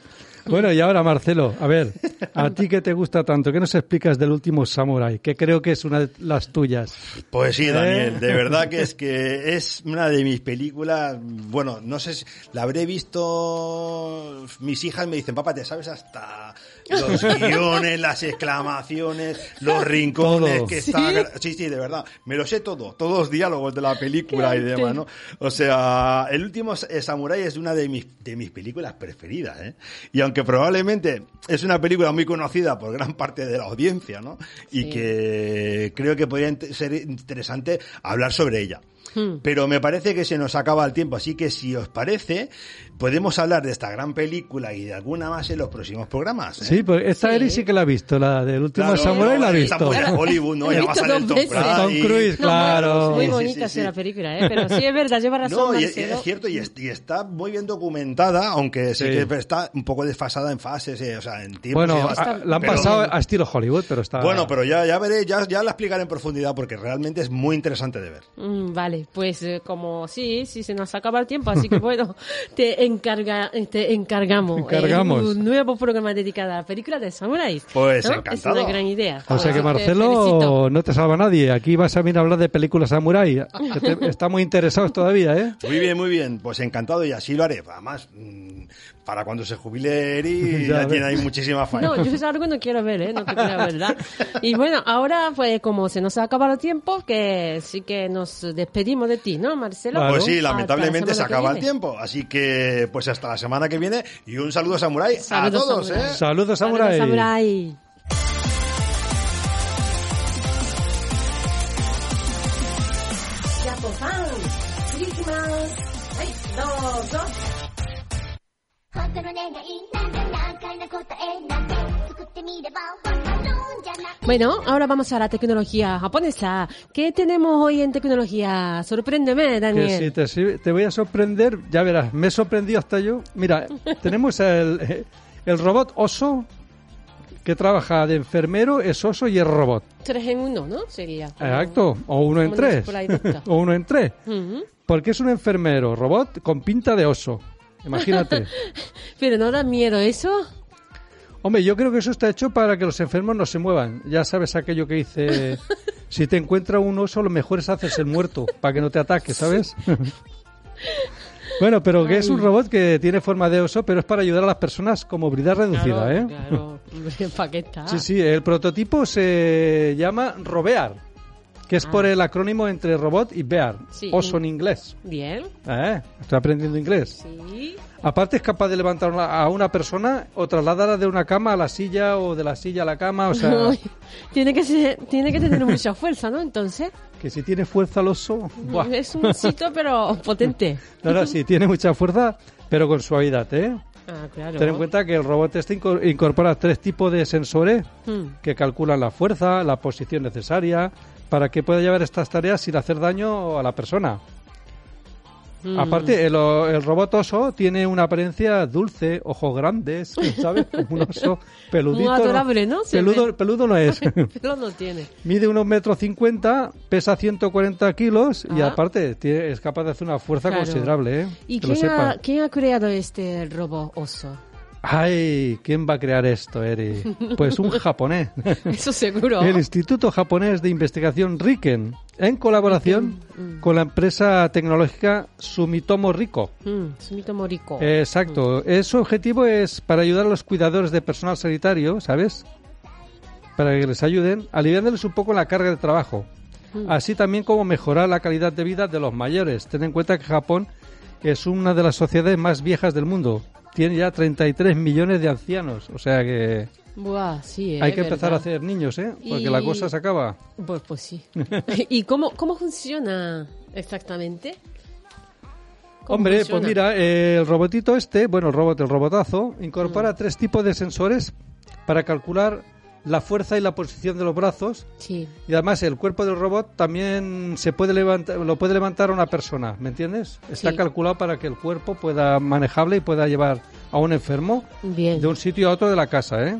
Bueno, y ahora, Marcelo, a ver, a ti que te gusta tanto, ¿qué nos explicas del último Samurai? Que creo que es una de las tuyas. Pues sí, ¿Eh? Daniel, de verdad que es que es una de mis películas, bueno, no sé si la habré visto, mis hijas me dicen, papá, te sabes hasta los guiones, las exclamaciones, los rincones Todo. que está... Sí, sí, de verdad, me lo sé todo, todos los diálogos de la película y demás, ¿no? O sea, el último eh, Samurai es una de mis, de mis películas preferidas, ¿eh? Y aunque probablemente es una película muy conocida por gran parte de la audiencia, ¿no? Y Sí. que creo que podría ser interesante hablar sobre ella. Hmm. Pero me parece que se nos acaba el tiempo, así que si os parece, podemos hablar de esta gran película y de alguna más en los próximos programas. ¿eh? Sí, pues esta Sí. Eri sí que la ha visto, la del último Claro, Samurai la ha no, visto. a Hollywood, ¿no? Ya va a salir Tom. Tom Cruise, claro. Muy Sí, sí, bonita sí, es la sí. película, ¿eh? Pero sí es verdad, lleva razón, No, y, es cierto, y, es- y está muy bien documentada, aunque sí, Sí. que está un poco desfasada en fases, eh, o sea, en tiempos. y Bueno, a- la han Pero- pasado a estilo Hollywood, pero está... Bueno, pero ya, ya veré, ya, ya la explicaré en profundidad porque realmente es muy interesante de ver. Mm, vale, pues eh, como sí, sí se nos acaba el tiempo, así que bueno, te encarga, te encargamos, eh, Encargamos. un nuevo programa dedicado a la película de Samuráis. Pues ¿no? encantado. Es una gran idea. O sea que te Marcelo no te salva nadie. Aquí vas a venir a hablar de películas samurai. que te- está muy interesados todavía, ¿eh? Muy bien, muy bien. Pues encantado y así lo haré. Además, mm, para cuando se jubile Eri ya, tiene ahí muchísima faena. No, yo es algo que no quiero ver, ¿eh? No te creo, ¿verdad? Y bueno, ahora pues como se nos ha acabado el tiempo, que sí que nos despedimos de ti, ¿no, Marcelo? Pues sí, lamentablemente se acaba el tiempo. Así que pues hasta la semana que viene y un saludo Samurai saludo, a todos, samurai. ¿eh? Saludos Samurai. Saludo, samurai. Dos, dos! 本当の願いなんて難解な答えなんて作ってみればわかるんじゃない Bueno, ahora vamos a la tecnología japonesa. ¿Qué tenemos hoy en tecnología? Sorpréndeme, Que Daniel. si te, si te voy a sorprender, ya verás, me he sorprendido hasta yo. Mira, tenemos el, eh, el robot oso que trabaja de enfermero, es oso y es robot. Tres en uno, ¿no? Sería. como- Exacto, o uno en como tres. dice por ahí, doctor. o uno en tres. Ujú. Porque es un enfermero robot con pinta de oso. Imagínate. Pero no da miedo eso. Hombre, yo creo que eso está hecho para que los enfermos no se muevan. Ya sabes aquello que dice, si te encuentra un oso, lo mejor es hacerse el muerto, para que no te ataque, ¿sabes? bueno, pero que es un robot que tiene forma de oso, pero es para ayudar a las personas con movilidad reducida, claro, ¿eh? Claro, ¿para qué está? Sí, sí, el prototipo se llama Robear. Que es por Ah. el acrónimo entre robot y bear, Sí. oso en inglés. Bien. Eh, Estoy aprendiendo inglés. Sí. Aparte es capaz de levantar a una persona o trasladarla de una cama a la silla o de la silla a la cama, o sea, tiene que ser, tiene que tener mucha fuerza, ¿no? Entonces, que si tiene fuerza el oso, ¡buah! es un sitio pero potente. No, no, sí, tiene mucha fuerza, pero con suavidad, ¿eh? Ah, claro. Ten en cuenta que el robot este inco- incorpora tres tipos de sensores Hmm. que calculan la fuerza, la posición necesaria, para que pueda llevar estas tareas sin hacer daño a la persona. Mm. Aparte, el, el robot oso tiene una apariencia dulce, ojos grandes, ¿sabes? Como un oso peludito. Muy adorable, ¿no? Peludo, no es. Pero no tiene. Mide unos metros cincuenta, pesa 140 kilos y Ah. aparte tiene- es capaz de hacer una fuerza Claro. considerable, ¿eh? ¿Y quién ha, quién ha creado este robot oso? Ay, ¿quién va a crear esto, Eri? Pues un japonés. Eso seguro. El Instituto Japonés de Investigación Riken, en colaboración Mm. con la empresa tecnológica Sumitomo Rico. Mm, Sumitomo Rico. Exacto. Eh, Su objetivo es para ayudar a los cuidadores de personal sanitario, ¿sabes? Para que les ayuden, aliviándoles un poco la carga de trabajo. Mm. Así también como mejorar la calidad de vida de los mayores. Ten en cuenta que Japón es una de las sociedades más viejas del mundo. Tiene ya 33 millones de ancianos. O sea que Buah, sí, hay eh, que empezar a hacer niños, ¿eh? Porque Y- la cosa se acaba. Pues, pues sí. ¿Y cómo, cómo funciona exactamente? ¿Cómo Hombre, funciona? pues mira, eh, el robotito este, bueno, el robot, el robotazo, incorpora Mm. tres tipos de sensores para calcular la fuerza y la posición de los brazos. Sí. Y además el cuerpo del robot también se puede levantar, lo puede levantar una persona, ¿me entiendes? Está Sí. calculado para que el cuerpo pueda manejable y pueda llevar a un enfermo Bien. de un sitio a otro de la casa, ¿eh?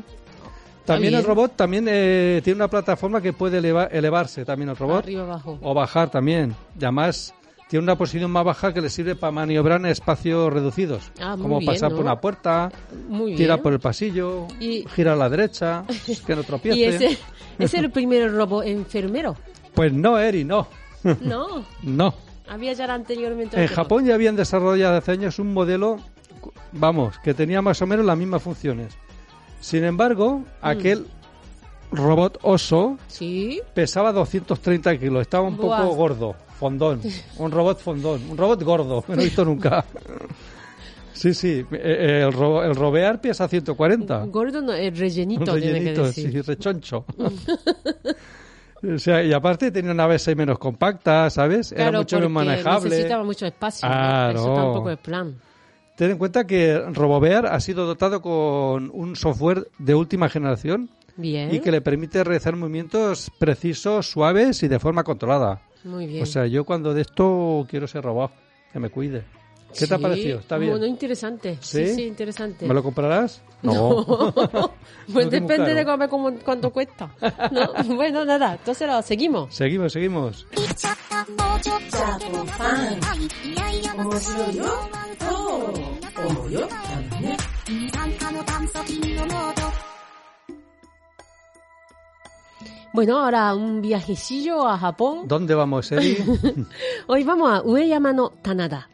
También bien. el robot también eh, tiene una plataforma que puede eleva- elevarse también el robot Arriba abajo. o bajar también. Y además tiene una posición más baja que le sirve para maniobrar en espacios reducidos, Ah, muy como bien, pasar ¿no? por una puerta, Muy bien. tirar por el pasillo, Y- gira a la derecha, que no tropiece. ¿Y ese es el primer robot enfermero? Pues no, Eri, no, No. no. Había ya anteriormente. En. Japón ya habían desarrollado hace años un modelo, vamos, que tenía más o menos las mismas funciones. Sin embargo, Mm. aquel robot oso Sí. pesaba 230 kilos, estaba un Buah. poco gordo, fondón, un robot fondón, un robot gordo, no he visto nunca. Sí, sí, eh, eh, el, ro- el robear pesa 140. Gordo no, el rellenito, Un tiene que rellenito, decir. sí, rechoncho. o sea, y aparte tenía una base menos compacta, ¿sabes? Era mucho porque manejable. necesitaba mucho espacio. ¿no? Claro. Eso tampoco es plan. Ten en cuenta que RoboBear ha sido dotado con un software de última generación Bien. y que le permite realizar movimientos precisos, suaves y de forma controlada. Muy bien. O sea, yo cuando de esto quiero ser robot, que me cuide. ¿Qué te ha Sí, parecido? ¿Está bien? Bueno, interesante. Sí, ¿Sí? sí, interesante. ¿Me lo comprarás? No. pues No, que muy depende de cómo, cómo- cuánto cuesta. ¿No? Bueno, nada, entonces lo seguimos. Seguimos, seguimos. Bueno, ahora un viajecillo a Japón. ¿Dónde vamos, Eri? Hoy vamos a Ueyama no Tanada.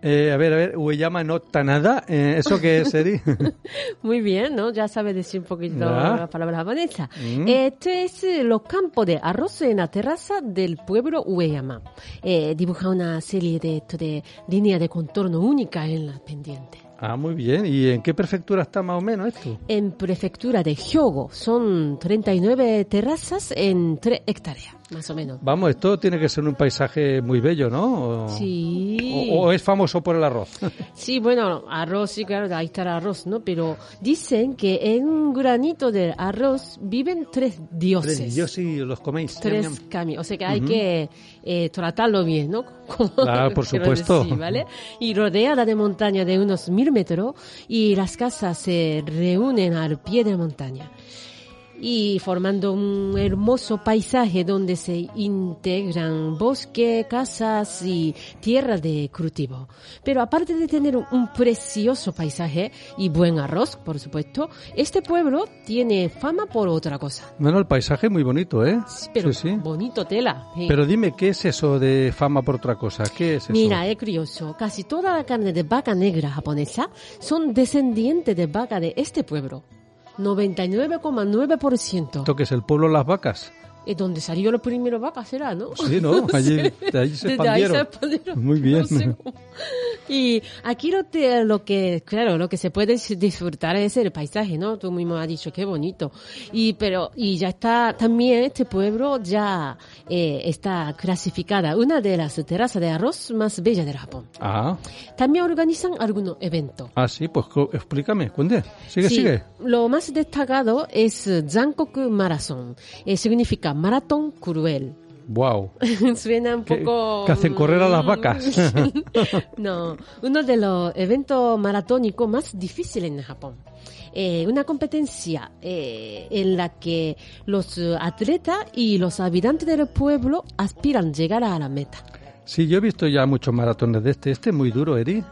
Eh, a ver, a ver, Ueyama no Tanada. Eh, ¿Eso qué es, Eri? Muy bien, ¿no? Ya sabe decir un poquito Ya. la palabra japonesa. Mm. Esto es eh, los campos de arroz en la terraza del pueblo Ueyama. Eh, dibuja una serie de, esto de contorno única en la pendiente. Ah, muy bien. ¿Y en qué prefectura está más o menos esto? En prefectura de Hyogo son 39 terrazas en 3 hectáreas, más o menos. Vamos, esto tiene que ser un paisaje muy bello, ¿no? O- Sí. O, o es famoso por el arroz. Sí, bueno, arroz, sí, claro, ahí está el arroz, ¿no? Pero dicen que en un granito de arroz viven tres dioses. Yo sí los coméis. Tres caminos. O sea que hay que eh, tratarlo bien, ¿no? Claro, por supuesto. decir, ¿vale? Y rodeada de montaña de unos mil metros y las casas se reúnen al pie de la montaña. Y formando un hermoso paisaje donde se integran bosque, casas y tierra de cultivo. Pero aparte de tener un, precioso paisaje y buen arroz, por supuesto, este pueblo tiene fama por otra cosa. Bueno, el paisaje es muy bonito, ¿eh? Pero sí, sí. bonito tela. sí. Pero dime, ¿qué es eso de fama por otra cosa? ¿Qué es eso? Mira, es curioso. Casi toda la carne de vaca negra japonesa son descendientes de vaca de este pueblo. 99,9%. ¿Esto qué es el pueblo las vacas? eh, donde salió la primera vaca será, ¿no? Sí, ¿no? Allí, de ahí se Desde ahí se expandieron. expandieron. Muy bien. No sé. Y aquí lo, te- lo que, claro, lo que se puede disfrutar es el paisaje, ¿no? Tú mismo has dicho qué bonito. Y, pero, y ya está, también este pueblo ya eh, está clasificada una de las terrazas de arroz más bellas del Japón. Ah, También organizan algunos eventos. ah, sí, pues explícame, cuente. Sigue, Sí, sigue. Lo más destacado es Zankoku Marathon. Eh, significa maratón cruel. Wow. Suena un poco... que hacen correr a las mm, vacas. no, uno de los eventos maratónicos más difíciles en Japón. Eh, una competencia eh, en la que los atletas y los habitantes del pueblo aspiran llegar a la meta. Sí, yo he visto ya muchos maratones de este. Este es muy duro, Eri.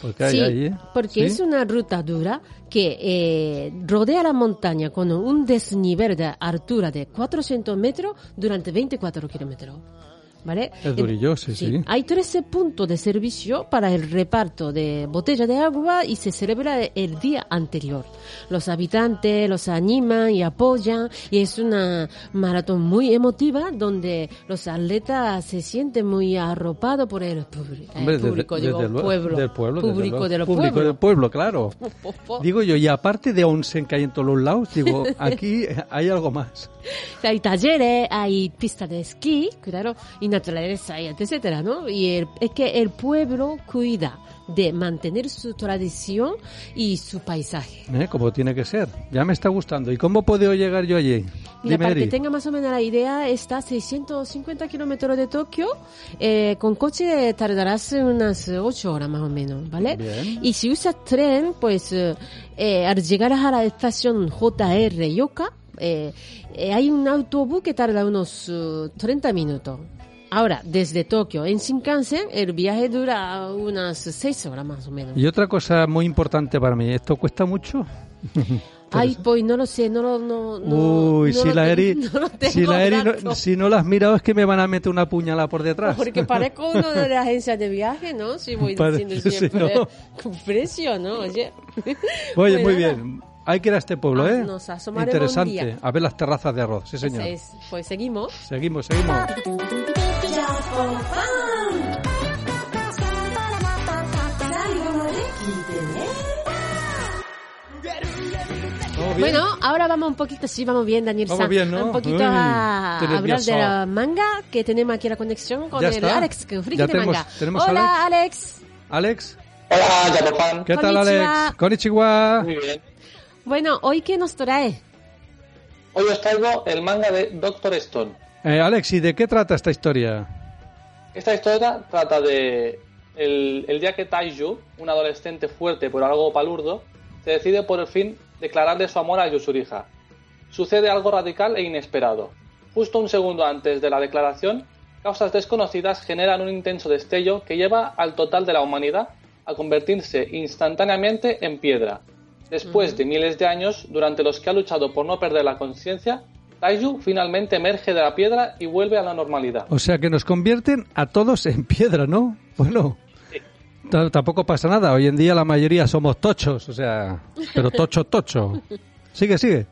Porque hay Sí, ahí, ¿eh? porque Sí. es una ruta dura que eh, rodea la montaña con un desnivel de altura de 400 metros durante 24 kilómetros. ¿Vale? Es durillo, sí, sí. Hay 13 puntos de servicio para el reparto de botella de agua y se celebra el día anterior. Los habitantes los animan y apoyan y es una maratón muy emotiva donde los atletas se sienten muy arropados por el, el Hombre, desde- público, digo, desde luego- pueblo. Del pueblo, desde público luego. de los Público pueblos. del pueblo, claro. Po, po. Digo yo, y aparte de onsen que hay en todos los lados, digo, aquí hay algo más. Hay talleres, hay pistas de esquí, claro, y naturaleza, y etcétera, ¿no? Y el- es que el pueblo cuida de mantener su tradición y su paisaje. ¿eh? Como tiene que ser. Ya me está gustando. ¿Y cómo puedo llegar yo allí? Mira, Dime, para que tenga más o menos la idea, está a 650 kilómetros de Tokio. Eh, con coche tardarás unas 8 horas más o menos, ¿vale? Bien. Y si usas tren, pues eh, al llegar a la estación JR Yoka, hay un autobús que tarda unos eh, 30 minutos. Ahora, desde Tokio en Shinkansen, el viaje dura unas 6 horas más o menos. Y otra cosa muy importante para mí, ¿esto cuesta mucho? Ay, pues no lo sé, no lo... No, no- Uy, no si lo la Eri, no lo si la Eri no, si no la has mirado es que me van a meter una puñalada por detrás. Porque parezco uno de las agencias de viaje, ¿no? Si voy Parece, diciendo siempre con precio, ¿no? Oye. Oye, Pues muy nada, bien. Hay que ir a este pueblo, Ah, ¿eh? nos asomaremos un Interesante. día. A ver las terrazas de arroz. Sí, señor. ese es. Pues seguimos. Seguimos, seguimos. Bueno, ahora vamos un poquito, sí, vamos bien, Daniel Vamos San. bien, ¿no? Un poquito Uy, a hablar de la manga, que tenemos aquí la conexión con Ya el está. Alex, que friki Ya de tenemos- manga. tenemos Hola, Alex. Alex, Hola, Japofan. ¿qué tal, Konnichiwa. Alex? Konnichiwa. Muy bien. Bueno, ¿hoy qué nos trae? Hoy os traigo el manga de Doctor Stone. Eh, Alex, ¿y de qué trata esta historia? Esta historia trata de el, el día que Taiju, un adolescente fuerte pero algo palurdo, se decide por fin declararle su amor a Yusuriha. Sucede algo radical e inesperado. Justo un segundo antes de la declaración, causas desconocidas generan un intenso destello que lleva al total de la humanidad a convertirse instantáneamente en piedra. Después de miles de años, durante los que ha luchado por no perder la conciencia, Taiju finalmente emerge de la piedra y vuelve a la normalidad. O sea, que nos convierten a todos en piedra, ¿no? Bueno, t- tampoco pasa nada. Hoy en día la mayoría somos tochos, o sea, pero tocho, tocho. Sigue, sigue.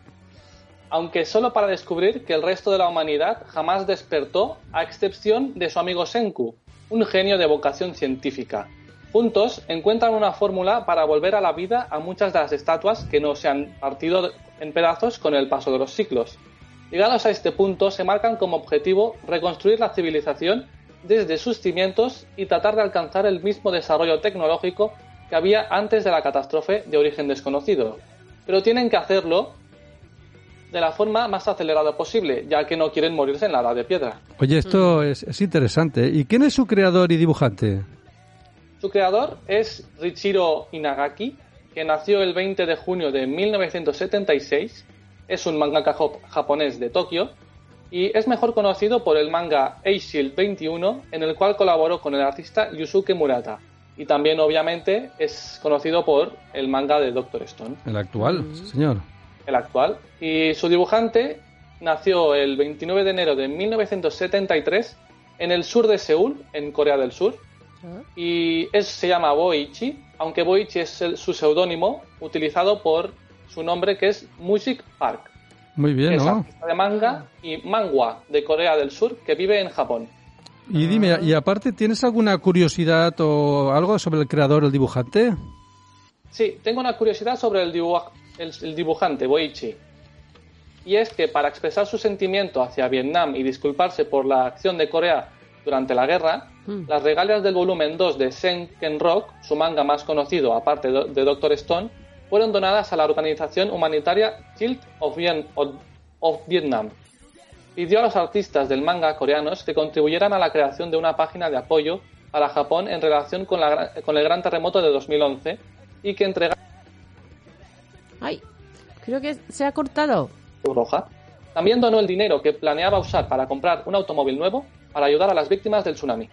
aunque solo para descubrir que el resto de la humanidad jamás despertó, a excepción de su amigo Senku, un genio de vocación científica. Juntos encuentran una fórmula para volver a la vida a muchas de las estatuas que no se han partido en pedazos con el paso de los siglos. Llegados a este punto, se marcan como objetivo reconstruir la civilización desde sus cimientos y tratar de alcanzar el mismo desarrollo tecnológico que había antes de la catástrofe de origen desconocido. Pero tienen que hacerlo de la forma más acelerada posible, ya que no quieren morirse en la edad de piedra. Oye, esto es, es interesante. ¿Y quién es su creador y dibujante? Su creador es Richiro Inagaki, que nació el 20 de junio de 1976, es un mangaka jap- japonés de Tokio y es mejor conocido por el manga A-Shield 21, en el cual colaboró con el artista Yusuke Murata. Y también, obviamente, es conocido por el manga de Doctor Stone. El actual, señor. el actual. Y su dibujante nació el 29 de enero de 1973 en el sur de Seúl, en Corea del Sur. Y es, se llama Boichi, aunque Boichi es el- su seudónimo utilizado por su nombre que es Music Park. Muy bien, que es ¿no? artista de manga, y Mangwa, de Corea del Sur, que vive en Japón. Y dime, y aparte, ¿tienes alguna curiosidad o algo sobre el creador, el dibujante? Sí, tengo una curiosidad sobre el, dibuj- el- el dibujante Boichi. Y es que para expresar su sentimiento hacia Vietnam y disculparse por la acción de Corea durante la guerra, Mm. las regalias del volumen 2 de Senken Rock, su manga más conocido aparte de Doctor Stone, fueron donadas a la organización humanitaria Guild of, Vien- of- Vietnam. Pidió a los artistas del manga coreanos que contribuyeran a la creación de una página de apoyo para Japón en relación con, la con el gran terremoto de 2011 y que entregaran Ay, creo que se ha cortado. Roja. También donó el dinero que planeaba usar para comprar un automóvil nuevo para ayudar a las víctimas del tsunami.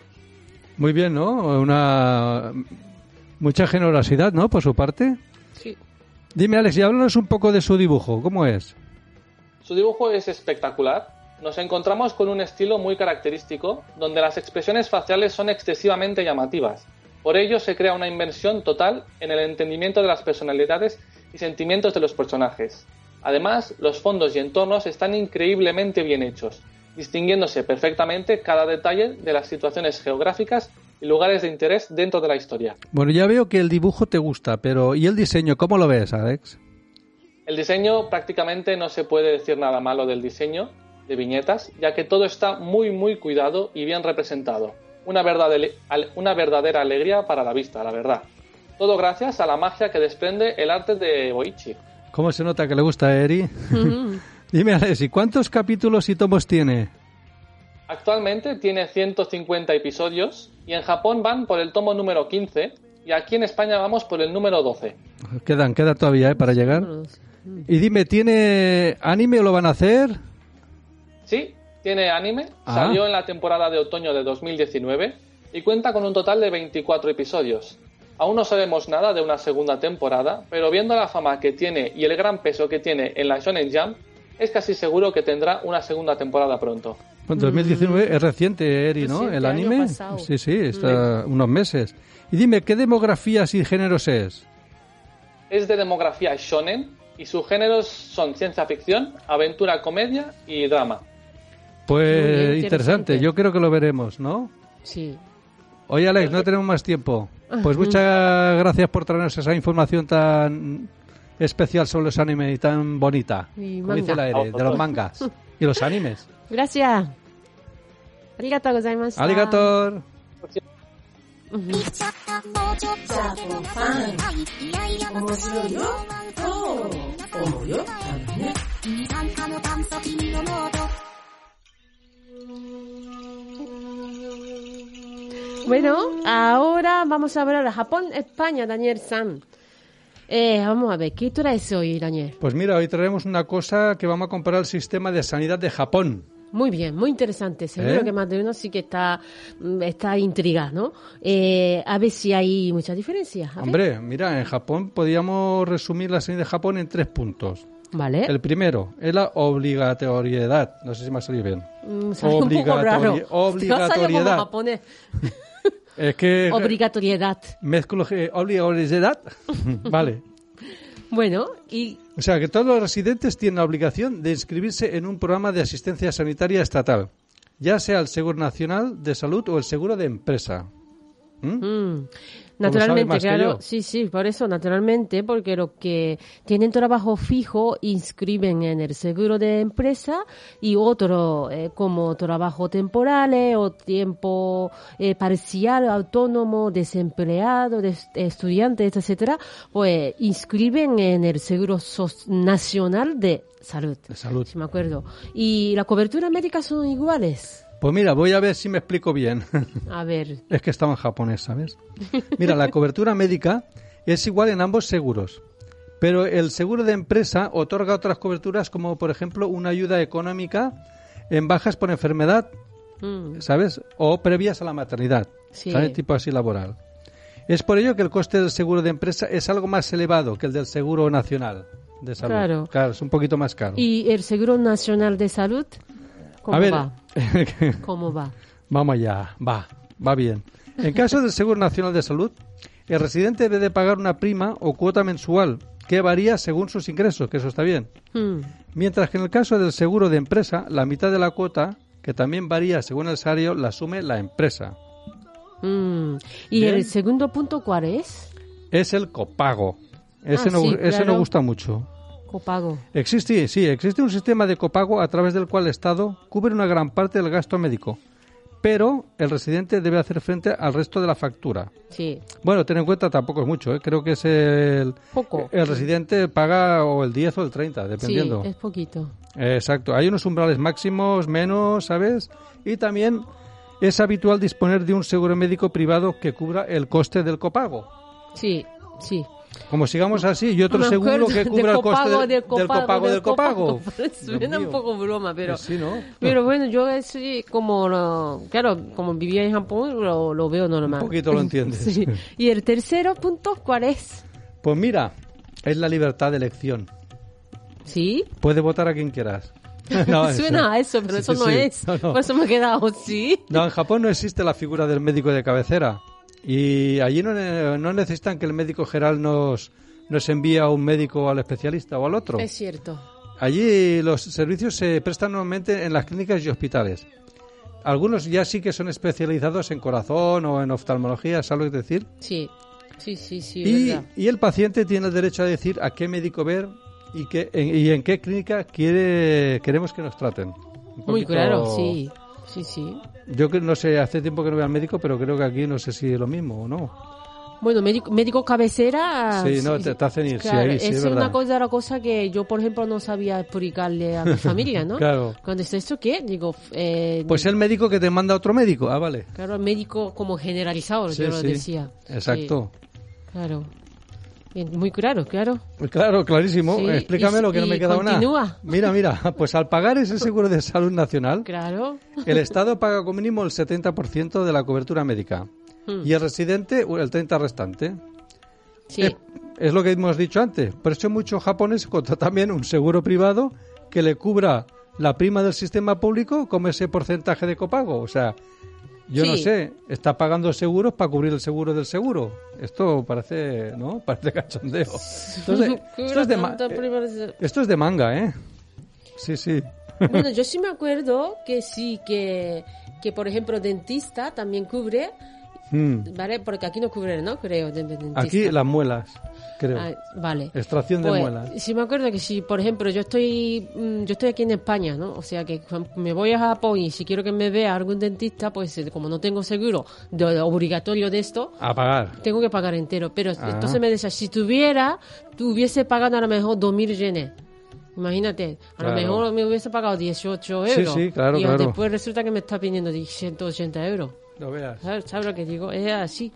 Muy bien, ¿no? Una mucha generosidad, ¿no? Por su parte. Sí. Dime, Alex, y háblanos un poco de su dibujo. ¿Cómo es? Su dibujo es espectacular. Nos encontramos con un estilo muy característico, donde las expresiones faciales son excesivamente llamativas. Por ello se crea una inmersión total en el entendimiento de las personalidades y sentimientos de los personajes. Además, los fondos y entornos están increíblemente bien hechos, distinguiéndose perfectamente cada detalle de las situaciones geográficas y lugares de interés dentro de la historia. Bueno, ya veo que el dibujo te gusta, pero ¿y el diseño? ¿Cómo lo ves, Alex? El diseño prácticamente no se puede decir nada malo del diseño de viñetas, ya que todo está muy muy cuidado y bien representado. Una verdadera, una verdadera alegría para la vista, la verdad. Todo gracias a la magia que desprende el arte de Boichi. ¿Cómo se nota que le gusta a Eri? Dime, Alex, ¿y cuántos capítulos y tomos tiene? Actualmente tiene 150 episodios y en Japón van por el tomo número 15 y aquí en España vamos por el número 12. Quedan, queda todavía, ¿eh? Para llegar. Y dime, ¿tiene anime o lo van a hacer? Sí, tiene anime, Ah. salió en la temporada de otoño de 2019 y cuenta con un total de 24 episodios. Aún no sabemos nada de una segunda temporada, pero viendo la fama que tiene y el gran peso que tiene en la Shonen Jump, es casi seguro que tendrá una segunda temporada pronto. Pues 2019 es reciente, Eri, ¿no? Reciente, El anime. Sí, sí, está unos meses. Y dime, ¿qué demografías y géneros es? Es de demografía shonen y sus géneros son ciencia ficción, aventura, comedia y drama. Pues interesante. interesante. yo creo que lo veremos, ¿no? Sí. Oye, Alex, no tenemos más tiempo. Pues muchas gracias por traernos esa información tan especial sobre los animes y tan bonita. Y. Dice la Ere, de los mangas y los animes. Gracias. Arigato gozaimasu. Bueno, ahora vamos a hablar a Japón-España, Daniel San. Eh, vamos a ver, ¿qué traes hoy, Daniel? Pues mira, hoy traemos una cosa que vamos a comparar el sistema de sanidad de Japón. Muy bien, muy interesante. Seguro ¿Eh? que más de uno sí que está, mm, está intrigado, ¿no? Eh, a ver si hay muchas diferencias. Hombre, mira, en Japón podríamos resumir la sanidad de Japón en tres puntos. Vale. El primero es la obligatoriedad. No sé si me ha salido bien. Mm, sale un poco obligatori- raro. Te va a Es que Obligatoriedad. mezclo obligatoriedad. vale. Bueno, y O sea, que todos los residentes tienen la obligación de inscribirse en un programa de asistencia sanitaria estatal, ya sea el Seguro Nacional de Salud o el Seguro de Empresa. ¿Mm? Mm, Naturalmente, claro. Sí, sí, por eso, naturalmente, porque los que tienen trabajo fijo inscriben en el seguro de empresa y otro eh, como trabajo temporales o tiempo eh, parcial, autónomo, desempleado, des- estudiantes, etcétera, pues inscriben en el seguro sos- nacional de salud. De salud. Si me acuerdo. Y la cobertura médica son iguales. Pues mira, voy a ver si me explico bien. A ver. es que estaba en japonés, ¿sabes? Mira, la cobertura médica es igual en ambos seguros. Pero el seguro de empresa otorga otras coberturas como, por ejemplo, una ayuda económica en bajas por enfermedad Mm, ¿sabes? O previas a la maternidad, Sí. ¿sabes? Tipo así laboral. Es por ello que el coste del seguro de empresa es algo más elevado que el del seguro nacional de salud. Claro. es un poquito más caro. ¿Y el seguro nacional de salud? ¿Cómo a ver, va? ¿Cómo va? vamos allá, va, va bien. En caso del Seguro Nacional de Salud, el residente debe de pagar una prima o cuota mensual que varía según sus ingresos, que eso está bien. Mm. Mientras que en el caso del seguro de empresa, la mitad de la cuota, que también varía según el salario, la asume la empresa. Mm. ¿Y Bien. el segundo punto cuál es? Es el copago. Ese, Ah, no, sí, ese claro. nos gusta mucho. Copago. Existe, sí, existe un sistema de copago a través del cual el Estado cubre una gran parte del gasto médico, pero el residente debe hacer frente al resto de la factura. Sí. Bueno, ten en cuenta, tampoco es mucho, ¿eh? creo que es el, Poco. el residente paga o el 10 o el 30, Sí, dependiendo. es poquito. Exacto, hay unos umbrales máximos, menos, ¿sabes? Y también es habitual disponer de un seguro médico privado que cubra el coste del copago. Sí, sí. Como sigamos así, y otro seguro que cubra el coste copago, del, del del copago del copago. Suena un poco broma, pero... Eh, sí, ¿no? Pero bueno, yo sí, como, lo- claro, como vivía en Japón, lo, lo veo normal. Un poquito lo entiendes. Sí. Y el tercero punto, ¿cuál es? Pues mira, es la libertad de elección. ¿Sí? Puedes votar a quien quieras. No, Suena a eso, pero Sí, eso no sí. es. No, no. Por eso me he quedado, ¿sí? No, en Japón no existe la figura del médico de cabecera. Y allí no, no necesitan que el médico general nos, nos envíe a un médico al especialista o al otro. Es cierto. Allí los servicios se prestan normalmente en las clínicas y hospitales. Algunos ya sí que son especializados en corazón o en oftalmología, ¿sabes lo que decir? Sí, sí, sí, sí, y, verdad. y el paciente tiene el derecho a decir a qué médico ver y, qué, en, y en qué clínica quiere queremos que nos traten. Muy claro, sí. Sí, sí. Yo que no sé, hace tiempo que no voy al médico, pero creo que aquí no sé si es lo mismo o no. Bueno, médico, médico cabecera. Sí, no, te- te hacen ir, sí, ahí sí, es una cosa, cosa que yo, por ejemplo, no sabía explicarle a mi familia, ¿no? Claro. Cuando es esto, ¿qué? Digo, eh, Pues el médico que te manda otro médico. Ah, vale. claro, médico como generalizado, Sí, yo lo decía. Exacto. Claro. Bien, muy claro, claro. Claro, clarísimo. Sí, Explícame lo que no me he quedado nada. Mira, mira, pues al pagar ese seguro de salud nacional, Claro. el Estado paga como mínimo el 70% de la cobertura médica Hmm. y el residente el 30% restante. Sí. Es, es lo que hemos dicho antes. Por eso muchos japoneses contratan también un seguro privado que le cubra la prima del sistema público como ese porcentaje de copago. O sea, yo no sé, está pagando seguros para cubrir el seguro del seguro. Esto parece, ¿no? Parece cachondeo. Entonces, esto es de, eh, esto es de manga, ¿eh? Sí, sí. Bueno, yo sí me acuerdo que sí, que, que por ejemplo, dentista también cubre, Mm. ¿vale? Porque aquí no cubre, ¿no? Creo, de- de dentista. Aquí las muelas, creo. Ah, vale. Extracción de Pues, muelas. Sí me acuerdo que si, por ejemplo, yo estoy mm, yo estoy aquí en España, ¿no? O sea que me voy a Japón y si quiero que me vea algún dentista, pues eh, como no tengo seguro de, obligatorio de esto, A pagar. tengo que pagar entero. Pero Ah. entonces me decía, si tuviera, tuviese pagado a lo mejor 2.000 yenes. Imagínate, a lo mejor me hubiese pagado 18 Sí, euros. sí, claro, y claro. después resulta que me está pidiendo 180 euros. Lo veas. ¿Sabes, ¿Sabes lo que digo? Es así.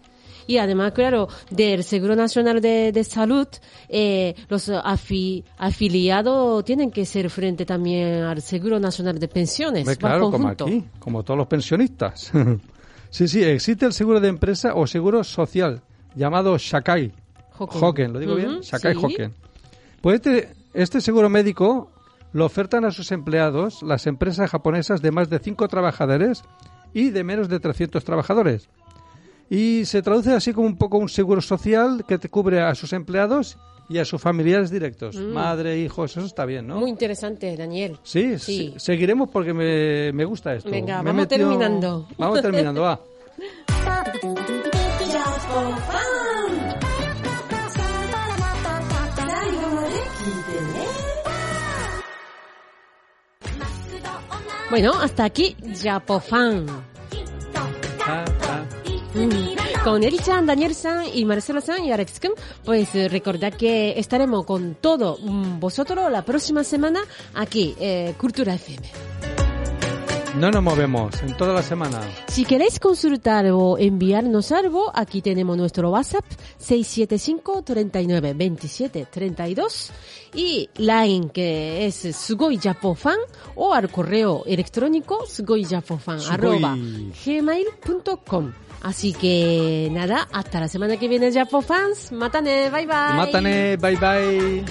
Y además, claro, del Seguro Nacional de, de Salud, eh, los afi- afiliados tienen que ser frente también al Seguro Nacional de Pensiones. Va claro, como aquí, como todos los pensionistas. sí, sí, existe el seguro de empresa o seguro social llamado Shakai. Hoken. Hoken, ¿lo digo bien? Shakai sí. Hoken. Pues este, este seguro médico lo ofertan a sus empleados las empresas japonesas de más de 5 trabajadores y de menos de 300 trabajadores. Y se traduce así como un poco un seguro social que te cubre a sus empleados y a sus familiares directos. Madre, hijos, eso está bien, ¿no? Mm. Muy interesante, Daniel. Sí, Sí. se- seguiremos porque me, me gusta esto. Venga, Me vamos terminando. Vamos terminando, va. Bueno, hasta aquí, Japofan. Con Eri-chan, Daniel-san y Marcelo-san y Alex-kun, pues eh, recordad que estaremos con todo mm, vosotros la próxima semana aquí, eh, Cultura FM. No nos movemos en toda la semana. Si queréis consultar o enviarnos algo, aquí tenemos nuestro WhatsApp 675 39 27 32 y Line que es sugoijapofan o al correo electrónico sugoijapofan Sugoi. arroba gmail.com. Así que nada, hasta la semana que viene Japofans. Mátane, bye bye. Mátane, bye bye.